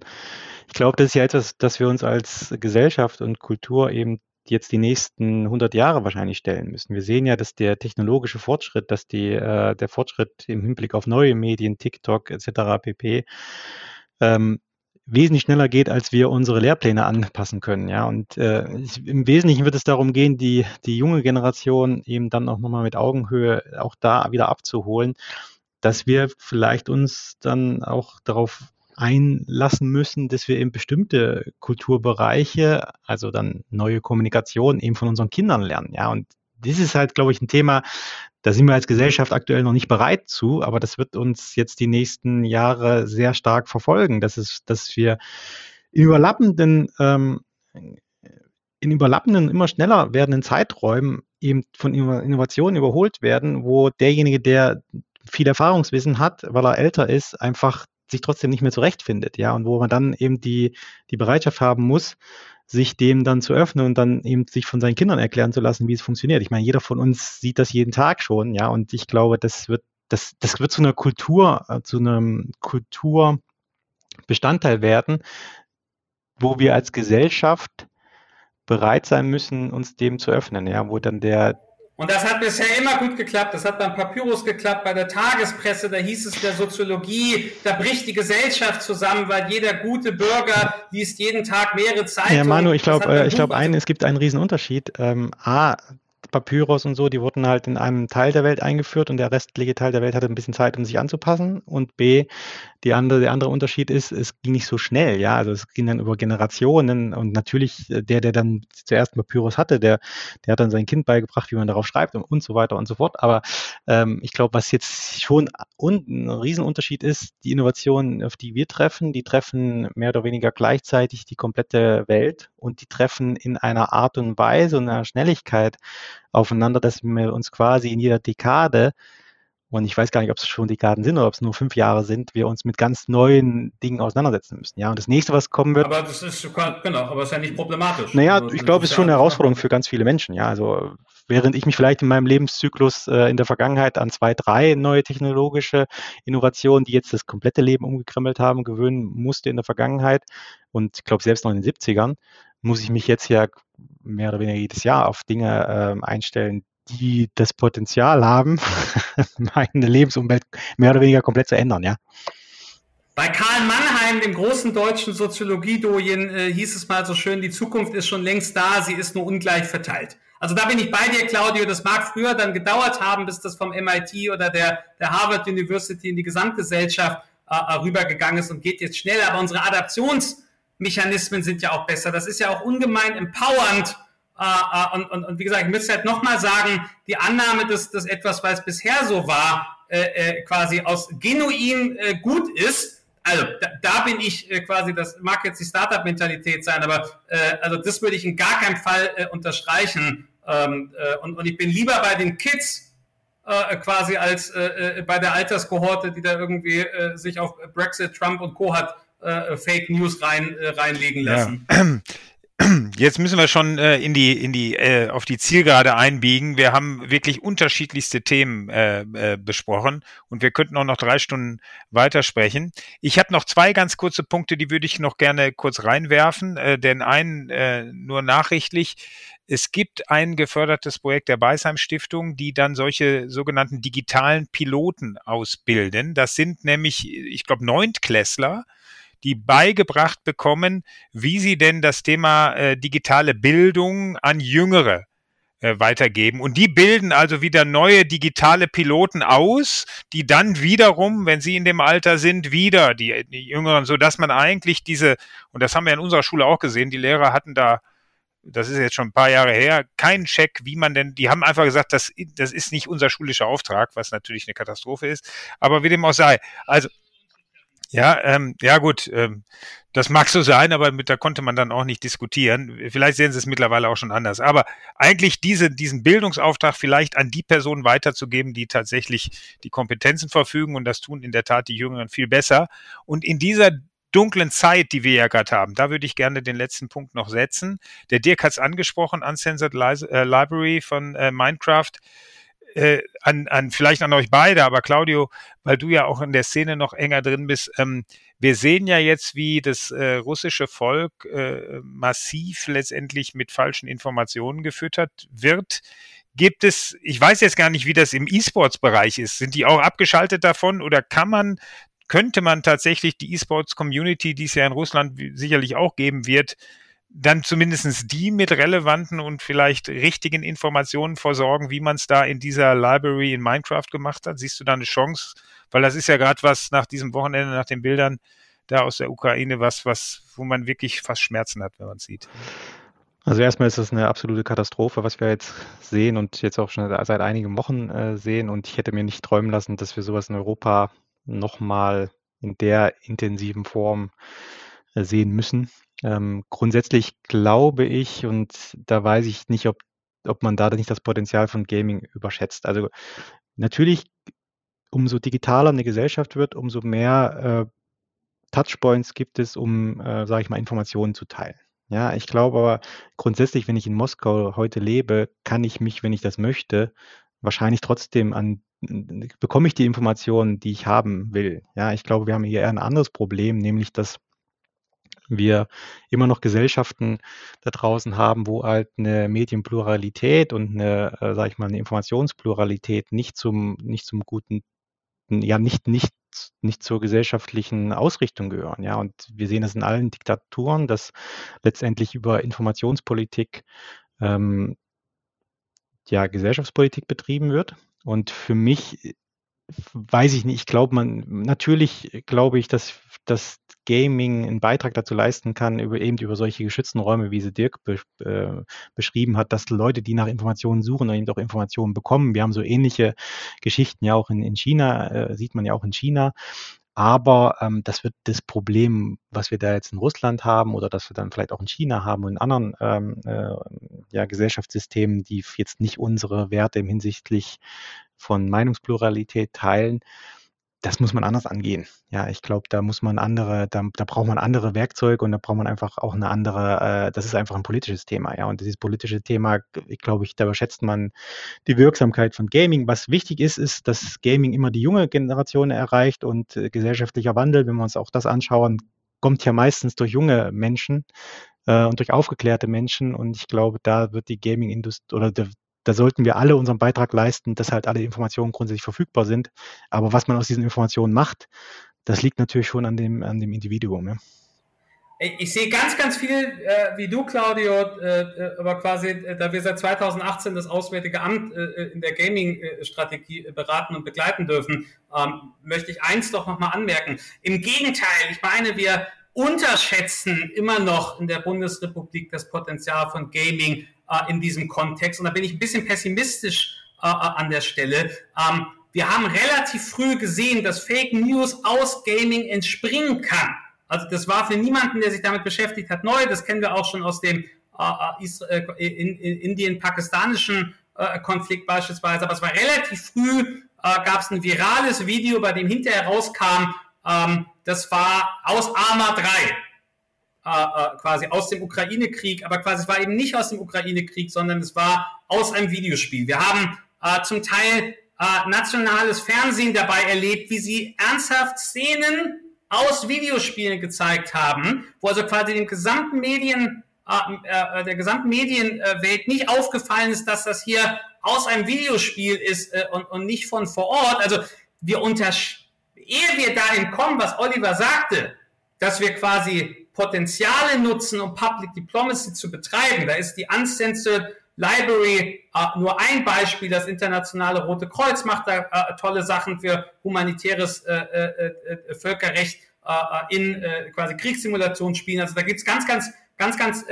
S1: Ich glaube, das ist ja etwas, das wir uns als Gesellschaft und Kultur eben jetzt die nächsten 100 Jahre wahrscheinlich stellen müssen. Wir sehen ja, dass der technologische Fortschritt, dass die, äh, der Fortschritt im Hinblick auf neue Medien, TikTok etc. pp. Ähm, wesentlich schneller geht, als wir unsere Lehrpläne anpassen können. Ja, und äh, im Wesentlichen wird es darum gehen, die, die junge Generation eben dann auch nochmal mit Augenhöhe auch da wieder abzuholen, dass wir vielleicht uns dann auch darauf einlassen müssen, dass wir eben bestimmte Kulturbereiche, also dann neue Kommunikation eben von unseren Kindern lernen. Ja, und das ist halt, glaube ich, ein Thema, da sind wir als Gesellschaft aktuell noch nicht bereit zu, aber das wird uns jetzt die nächsten Jahre sehr stark verfolgen. Das ist, dass wir in überlappenden, ähm, in überlappenden, immer schneller werdenden Zeiträumen eben von Innovationen überholt werden, wo derjenige, der viel Erfahrungswissen hat, weil er älter ist, einfach sich trotzdem nicht mehr zurechtfindet, ja, und wo man dann eben die, die Bereitschaft haben muss, sich dem dann zu öffnen und dann eben sich von seinen Kindern erklären zu lassen, wie es funktioniert. Ich meine, jeder von uns sieht das jeden Tag schon, ja, und ich glaube, das wird, das, das wird zu einer Kultur, äh, zu einem Kulturbestandteil werden, wo wir als Gesellschaft bereit sein müssen, uns dem zu öffnen, ja, wo dann der,
S5: und das hat bisher immer gut geklappt. Das hat beim Papyrus geklappt, bei der Tagespresse, da hieß es in der Soziologie, da bricht die Gesellschaft zusammen, weil jeder gute Bürger liest jeden Tag mehrere Zeitungen.
S1: Ja, Manu, ich glaube, äh, ich glaube, es gibt einen Riesenunterschied. Ähm, A, Papyrus und so, die wurden halt in einem Teil der Welt eingeführt und der restliche Teil der Welt hatte ein bisschen Zeit, um sich anzupassen. Und B, die andere, der andere Unterschied ist, es ging nicht so schnell, ja. Also es ging dann über Generationen und natürlich äh, der, der dann zuerst Papyrus hatte, der, der hat dann sein Kind beigebracht, wie man darauf schreibt und, und so weiter und so fort. Aber ähm, ich glaube, was jetzt schon und ein Riesenunterschied ist, die Innovationen, auf die wir treffen, die treffen mehr oder weniger gleichzeitig die komplette Welt und die treffen in einer Art und Weise und einer Schnelligkeit aufeinander, dass wir uns quasi in jeder Dekade und ich weiß gar nicht, ob es schon Dekaden sind oder ob es nur fünf Jahre sind, wir uns mit ganz neuen Dingen auseinandersetzen müssen. Ja, und das nächste, was kommen wird.
S5: Aber das ist genau, aber ist ja nicht problematisch.
S1: Naja, also, ich glaube, es ist schon eine Herausforderung für ganz viele Menschen. Ja, also während ich mich vielleicht in meinem Lebenszyklus äh, in der Vergangenheit an zwei, drei neue technologische Innovationen, die jetzt das komplette Leben umgekrempelt haben, gewöhnen musste in der Vergangenheit und ich glaube selbst noch in den 70ern, muss ich mich jetzt ja mehr oder weniger jedes Jahr auf Dinge äh, einstellen, die das Potenzial haben, meine Lebensumwelt mehr oder weniger komplett zu ändern, ja.
S5: Bei Karl Mannheim, dem großen deutschen Soziologiedojen, äh, hieß es mal so schön, die Zukunft ist schon längst da, sie ist nur ungleich verteilt. Also da bin ich bei dir, Claudio. Das mag früher dann gedauert haben, bis das vom MIT oder der, der Harvard University in die Gesamtgesellschaft äh, äh, rübergegangen ist und geht jetzt schnell. Aber unsere Adaptionsmechanismen sind ja auch besser. Das ist ja auch ungemein empowernd äh, äh, und, und, und wie gesagt, ich müsste halt nochmal sagen, die Annahme, dass das etwas, weil es bisher so war, äh, äh, quasi aus genuin äh, gut ist, also da, da bin ich quasi, das mag jetzt die Startup-Mentalität sein, aber also das würde ich in gar keinem Fall unterstreichen. Ähm, äh, und, und ich bin lieber bei den Kids quasi als bei der Alterskohorte, die da irgendwie sich auf Brexit, Trump und Co. hat äh, Fake News rein, äh, reinlegen lassen. Ja.
S4: Jetzt müssen wir schon äh, in die in die äh, auf die Zielgerade einbiegen. Wir haben wirklich unterschiedlichste Themen äh, äh, besprochen und wir könnten auch noch drei Stunden weitersprechen. Ich habe noch zwei ganz kurze Punkte, die würde ich noch gerne kurz reinwerfen. Äh, denn einen äh, nur nachrichtlich. Es gibt ein gefördertes Projekt der Beisheim Stiftung, die dann solche sogenannten digitalen Piloten ausbilden. Das sind nämlich, ich glaube, Neuntklässler, die beigebracht bekommen, wie sie denn das Thema äh, digitale Bildung an Jüngere äh, weitergeben. Und die bilden also wieder neue digitale Piloten aus, die dann wiederum, wenn sie in dem Alter sind, wieder die, die Jüngeren, so dass man eigentlich diese, und das haben wir in unserer Schule auch gesehen, die Lehrer hatten da das ist jetzt schon ein paar Jahre her, keinen Check, wie man denn, die haben einfach gesagt, das, das ist nicht unser schulischer Auftrag, was natürlich eine Katastrophe ist, aber wie dem auch sei. Also ja, ähm, ja gut, ähm, das mag so sein, aber mit da konnte man dann auch nicht diskutieren. Vielleicht sehen Sie es mittlerweile auch schon anders. Aber eigentlich diese, diesen Bildungsauftrag vielleicht an die Personen weiterzugeben, die tatsächlich die Kompetenzen verfügen und das tun in der Tat die Jüngeren viel besser. Und in dieser dunklen Zeit, die wir ja gerade haben, da würde ich gerne den letzten Punkt noch setzen. Der Dirk hat es angesprochen, Uncensored äh, Library von äh, Minecraft äh, an, an vielleicht an euch beide, aber Claudio, weil du ja auch in der Szene noch enger drin bist, ähm, wir sehen ja jetzt, wie das äh, russische Volk äh, massiv letztendlich mit falschen Informationen gefüttert wird. Gibt es, ich weiß jetzt gar nicht, wie das im E-Sports-Bereich ist. Sind die auch abgeschaltet davon oder kann man, könnte man tatsächlich die E-Sports-Community, die es ja in Russland sicherlich auch geben wird, dann zumindestens die mit relevanten und vielleicht richtigen Informationen versorgen, wie man es da in dieser Library in Minecraft gemacht hat? Siehst du da eine Chance? Weil das ist ja gerade was nach diesem Wochenende, nach den Bildern da aus der Ukraine, was, was, wo man wirklich fast Schmerzen hat, wenn man es sieht.
S1: Also erstmal ist das eine absolute Katastrophe, was wir jetzt sehen und jetzt auch schon seit einigen Wochen äh, sehen. Und ich hätte mir nicht träumen lassen, dass wir sowas in Europa nochmal in der intensiven Form sehen müssen. Ähm, grundsätzlich glaube ich, und da weiß ich nicht, ob, ob man da nicht das Potenzial von Gaming überschätzt. Also natürlich, umso digitaler eine Gesellschaft wird, umso mehr äh, Touchpoints gibt es, um, äh, sage ich mal, Informationen zu teilen. Ja, ich glaube aber grundsätzlich, wenn ich in Moskau heute lebe, kann ich mich, wenn ich das möchte, wahrscheinlich trotzdem an bekomme ich die Informationen, die ich haben will. Ja, ich glaube, wir haben hier eher ein anderes Problem, nämlich dass wir immer noch Gesellschaften da draußen haben, wo halt eine Medienpluralität und eine, äh, sage ich mal, eine Informationspluralität nicht zum, nicht zum guten, ja, nicht, nicht, nicht zur gesellschaftlichen Ausrichtung gehören. Ja, und wir sehen das in allen Diktaturen, dass letztendlich über Informationspolitik ähm, ja, Gesellschaftspolitik betrieben wird. Und für mich weiß ich nicht, ich glaube man, natürlich glaube ich, dass, dass Gaming einen Beitrag dazu leisten kann, über, eben über solche geschützten Räume, wie sie Dirk be, äh, beschrieben hat, dass Leute, die nach Informationen suchen, eben auch Informationen bekommen. Wir haben so ähnliche Geschichten ja auch in, in China, äh, sieht man ja auch in China. Aber ähm, das wird das Problem, was wir da jetzt in Russland haben oder das wir dann vielleicht auch in China haben und in anderen ähm, äh, ja, Gesellschaftssystemen, die jetzt nicht unsere Werte im hinsichtlich von Meinungspluralität teilen, das muss man anders angehen. Ja, ich glaube, da muss man andere, da, da braucht man andere Werkzeuge und da braucht man einfach auch eine andere, äh, das ist einfach ein politisches Thema, ja. Und dieses politische Thema, ich glaube ich, da überschätzt man die Wirksamkeit von Gaming. Was wichtig ist, ist, dass Gaming immer die junge Generation erreicht und äh, gesellschaftlicher Wandel, wenn wir uns auch das anschauen, kommt ja meistens durch junge Menschen äh, und durch aufgeklärte Menschen. Und ich glaube, da wird die Gaming-Industrie oder der, da sollten wir alle unseren Beitrag leisten, dass halt alle Informationen grundsätzlich verfügbar sind. Aber was man aus diesen Informationen macht, das liegt natürlich schon an dem, an dem Individuum. Ja.
S5: Ich sehe ganz, ganz viel äh, wie du, Claudio, äh, äh aber quasi, äh, da wir seit 2018 das Auswärtige Amt äh, in der Gaming-Strategie beraten und begleiten dürfen, ähm, möchte ich eins doch nochmal anmerken. Im Gegenteil, ich meine, wir unterschätzen immer noch in der Bundesrepublik das Potenzial von Gaming äh, in diesem Kontext. Und da bin ich ein bisschen pessimistisch äh, äh, an der Stelle. Ähm, wir haben relativ früh gesehen, dass Fake News aus Gaming entspringen kann. Also das war für niemanden, der sich damit beschäftigt hat, neu. Das kennen wir auch schon aus dem äh, in, in Indien-pakistanischen äh, Konflikt beispielsweise. Aber es war relativ früh, äh, gab es ein virales Video, bei dem hinterher rauskam, ähm, das war aus Arma 3 äh, äh, quasi aus dem Ukraine-Krieg, aber quasi es war eben nicht aus dem Ukraine-Krieg, sondern es war aus einem Videospiel. Wir haben äh, zum Teil äh, nationales Fernsehen dabei erlebt, wie sie ernsthaft Szenen aus Videospielen gezeigt haben, wo also quasi dem gesamten Medien äh, äh, der gesamten Medienwelt nicht aufgefallen ist, dass das hier aus einem Videospiel ist äh, und, und nicht von vor Ort. Also wir unter, ehe wir dahin kommen, was Oliver sagte, dass wir quasi Potenziale nutzen, um Public Diplomacy zu betreiben. Da ist die Uncensored Library, äh, nur ein Beispiel, das internationale Rote Kreuz macht da äh, tolle Sachen für humanitäres äh, äh, äh Völkerrecht äh, in quasi Kriegssimulationsspielen. Also da gibt's ganz, ganz, ganz, ganz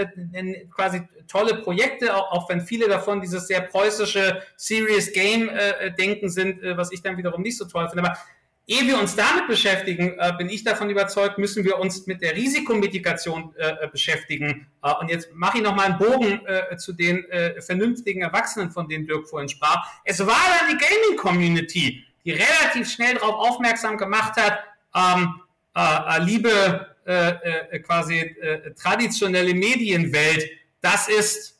S5: quasi tolle Projekte, auch, auch wenn viele davon dieses sehr preußische Serious Game Denken sind, was ich dann wiederum nicht so toll finde. Aber Ehe wir uns damit beschäftigen, äh, bin ich davon überzeugt, müssen wir uns mit der Risikomitigation äh, beschäftigen. Äh, und jetzt mache ich noch mal einen Bogen äh, zu den äh, vernünftigen Erwachsenen, von denen Dirk vorhin sprach. Es war dann die Gaming-Community, die relativ schnell darauf aufmerksam gemacht hat, ähm, äh, liebe quasi traditionelle Medienwelt, das ist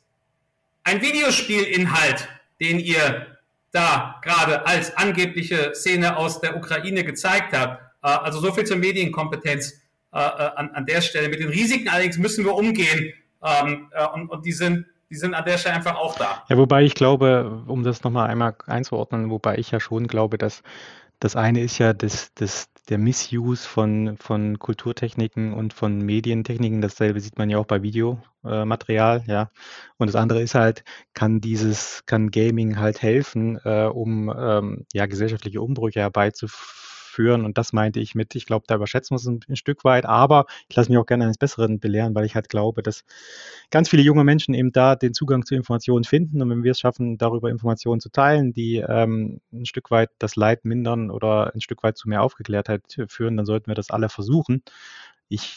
S5: ein Videospielinhalt, den ihr da gerade als angebliche Szene aus der Ukraine gezeigt hat. Äh, also so viel zur Medienkompetenz äh, äh, an, an der Stelle. Mit den Risiken allerdings müssen wir umgehen ähm, und, und die sind die sind an der Stelle einfach auch da.
S1: Ja, wobei ich glaube, um das nochmal einmal einzuordnen, wobei ich ja schon glaube, dass das eine ist ja das, das, der Missuse von, von Kulturtechniken und von Medientechniken. Dasselbe sieht man ja auch bei Videomaterial, ja. Und das andere ist halt, kann dieses, kann Gaming halt helfen, äh, um ähm, ja gesellschaftliche Umbrüche herbeizuführen führen. Und das meinte ich mit, ich glaube, da überschätzen wir es ein, ein, Stück weit, aber ich lasse mich auch gerne eines Besseren belehren, weil ich halt glaube, dass ganz viele junge Menschen eben da den Zugang zu Informationen finden. Und wenn wir es schaffen, darüber Informationen zu teilen, die ähm, ein Stück weit das Leid mindern oder ein Stück weit zu mehr Aufgeklärtheit führen, dann sollten wir das alle versuchen. Ich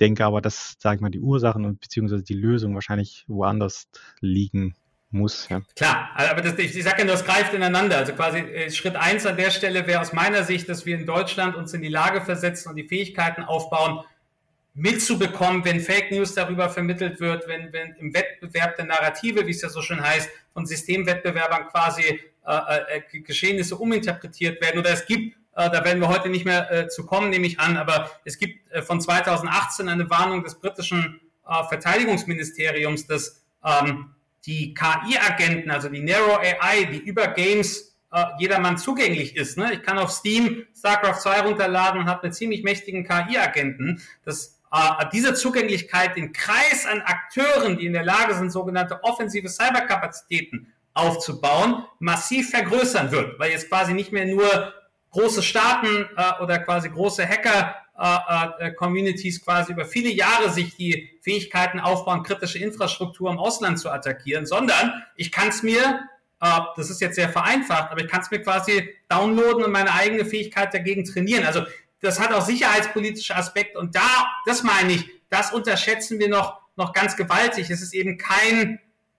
S1: denke aber, dass, sage ich mal, die Ursachen und beziehungsweise die Lösung wahrscheinlich woanders liegen muss. Ja.
S5: Klar, aber das, ich, ich sage ja, das greift ineinander. Also quasi äh, Schritt eins an der Stelle wäre aus meiner Sicht, dass wir in Deutschland uns in die Lage versetzen und die Fähigkeiten aufbauen, mitzubekommen, wenn Fake News darüber vermittelt wird, wenn, wenn im Wettbewerb der Narrative, wie es ja so schön heißt, von Systemwettbewerbern quasi äh, äh, Geschehnisse uminterpretiert werden. Oder es gibt, äh, da werden wir heute nicht mehr äh, zu kommen, nehme ich an, aber es gibt äh, von 2018 eine Warnung des britischen äh, Verteidigungsministeriums, dass ähm, die KI-Agenten, also die Narrow AI, die über Games äh, jedermann zugänglich ist. Ne? Ich kann auf Steam StarCraft 2 runterladen und habe einen ziemlich mächtigen KI-Agenten. Das äh, diese Zugänglichkeit, den Kreis an Akteuren, die in der Lage sind, sogenannte offensive Cyberkapazitäten aufzubauen, massiv vergrößern wird, weil jetzt quasi nicht mehr nur große Staaten äh, oder quasi große Hacker äh, äh, Communities quasi über viele Jahre sich die Fähigkeiten aufbauen, kritische Infrastruktur im Ausland zu attackieren, sondern ich kann es mir, äh, das ist jetzt sehr vereinfacht, aber ich kann es mir quasi downloaden und meine eigene Fähigkeit dagegen trainieren. Also das hat auch sicherheitspolitische Aspekte und da, das meine ich, das unterschätzen wir noch, noch ganz gewaltig. Es ist eben kein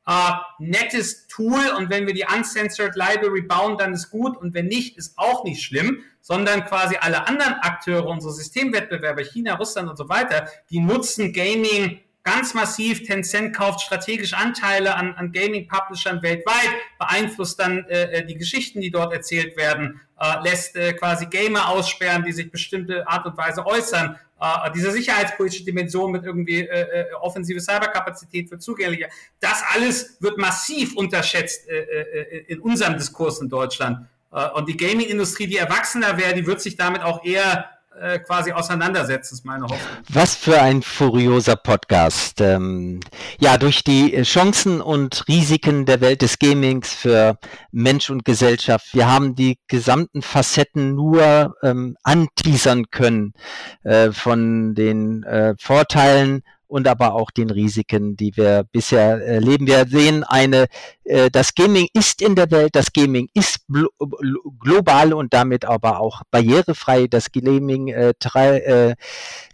S5: äh, nettes Tool und wenn wir die Uncensored Library bauen, dann ist gut und wenn nicht, ist auch nicht schlimm, sondern quasi alle anderen Akteure, unsere Systemwettbewerber, China, Russland und so weiter, die nutzen Gaming ganz massiv. Tencent kauft strategisch Anteile an, an Gaming-Publishern weltweit, beeinflusst dann äh, äh, die Geschichten, die dort erzählt werden, äh, lässt äh, quasi Gamer aussperren, die sich bestimmte Art und Weise äußern. Äh, diese sicherheitspolitische Dimension mit irgendwie äh, äh, offensive Cyberkapazität für Zugänglicher, das alles wird massiv unterschätzt äh, äh, in unserem Diskurs in Deutschland. Äh, und die Gaming-Industrie, die erwachsener wäre, die wird sich damit auch eher äh, quasi auseinandersetzt, ist meine Hoffnung.
S3: Was für ein furioser Podcast. Ähm, ja, durch die Chancen und Risiken der Welt des Gamings für Mensch und Gesellschaft. Wir haben die gesamten Facetten nur ähm, anteasern können äh, von den äh, Vorteilen und aber auch den Risiken, die wir bisher erleben. Wir sehen eine, äh, das Gaming ist in der Welt, das Gaming ist global und damit aber auch barrierefrei. Das Gaming äh, äh,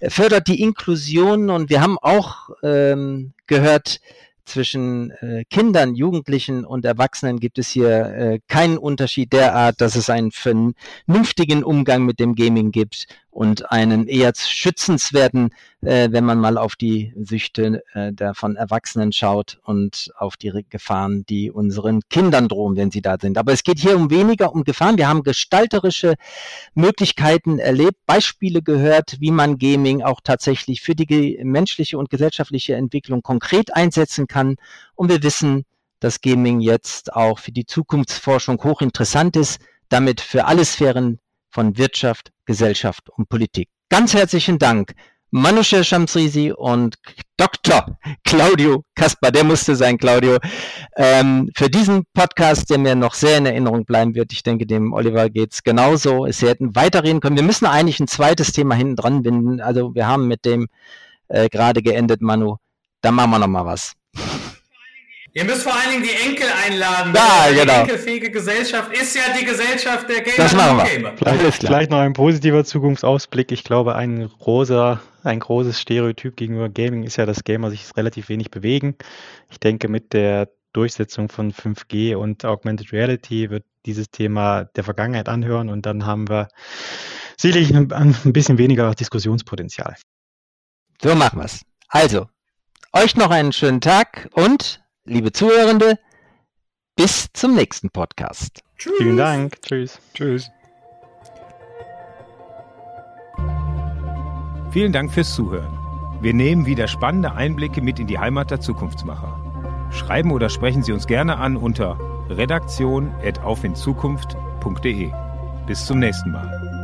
S3: fördert die Inklusion und wir haben auch ähm, gehört, zwischen äh, Kindern, Jugendlichen und Erwachsenen gibt es hier äh, keinen Unterschied derart, dass es einen vernünftigen Umgang mit dem Gaming gibt und einen eher schützenswerten, äh, wenn man mal auf die Süchte äh, der von Erwachsenen schaut und auf die Gefahren, die unseren Kindern drohen, wenn sie da sind. Aber es geht hier um weniger um Gefahren. Wir haben gestalterische Möglichkeiten erlebt, Beispiele gehört, wie man Gaming auch tatsächlich für die menschliche und gesellschaftliche Entwicklung konkret einsetzen kann. Und wir wissen, dass Gaming jetzt auch für die Zukunftsforschung hochinteressant ist, damit für alle Sphären von Wirtschaft, Gesellschaft und Politik. Ganz herzlichen Dank, Manusha Shamsrizi und Dr. Claudio Kasper, der musste sein, Claudio, ähm, für diesen Podcast, der mir noch sehr in Erinnerung bleiben wird. Ich denke, dem Oliver geht's genauso. Sie hätten weiterreden können. Wir müssen eigentlich ein zweites Thema hinten dran binden. Also wir haben mit dem äh, gerade geendet, Manu. Da machen wir noch mal was.
S5: Ihr müsst vor allen Dingen die Enkel einladen.
S3: Ja,
S5: die
S3: genau.
S5: enkelfähige Gesellschaft ist ja die Gesellschaft der Gamer
S3: Das machen wir.
S5: Gamer.
S1: Vielleicht, vielleicht noch ein positiver Zukunftsausblick. Ich glaube, ein großer, ein großes Stereotyp gegenüber Gaming ist ja, dass Gamer sich relativ wenig bewegen. Ich denke, mit der Durchsetzung von 5G und Augmented Reality wird dieses Thema der Vergangenheit anhören und dann haben wir sicherlich ein, ein bisschen weniger Diskussionspotenzial.
S3: So machen wir's. Also, euch noch einen schönen Tag und, liebe Zuhörende, bis zum nächsten Podcast.
S5: Tschüss.
S1: Vielen Dank. Tschüss.
S4: Tschüss. Vielen Dank fürs Zuhören. Wir nehmen wieder spannende Einblicke mit in die Heimat der Zukunftsmacher. Schreiben oder sprechen Sie uns gerne an unter redaktion.aufinzukunft.de. Bis zum nächsten Mal.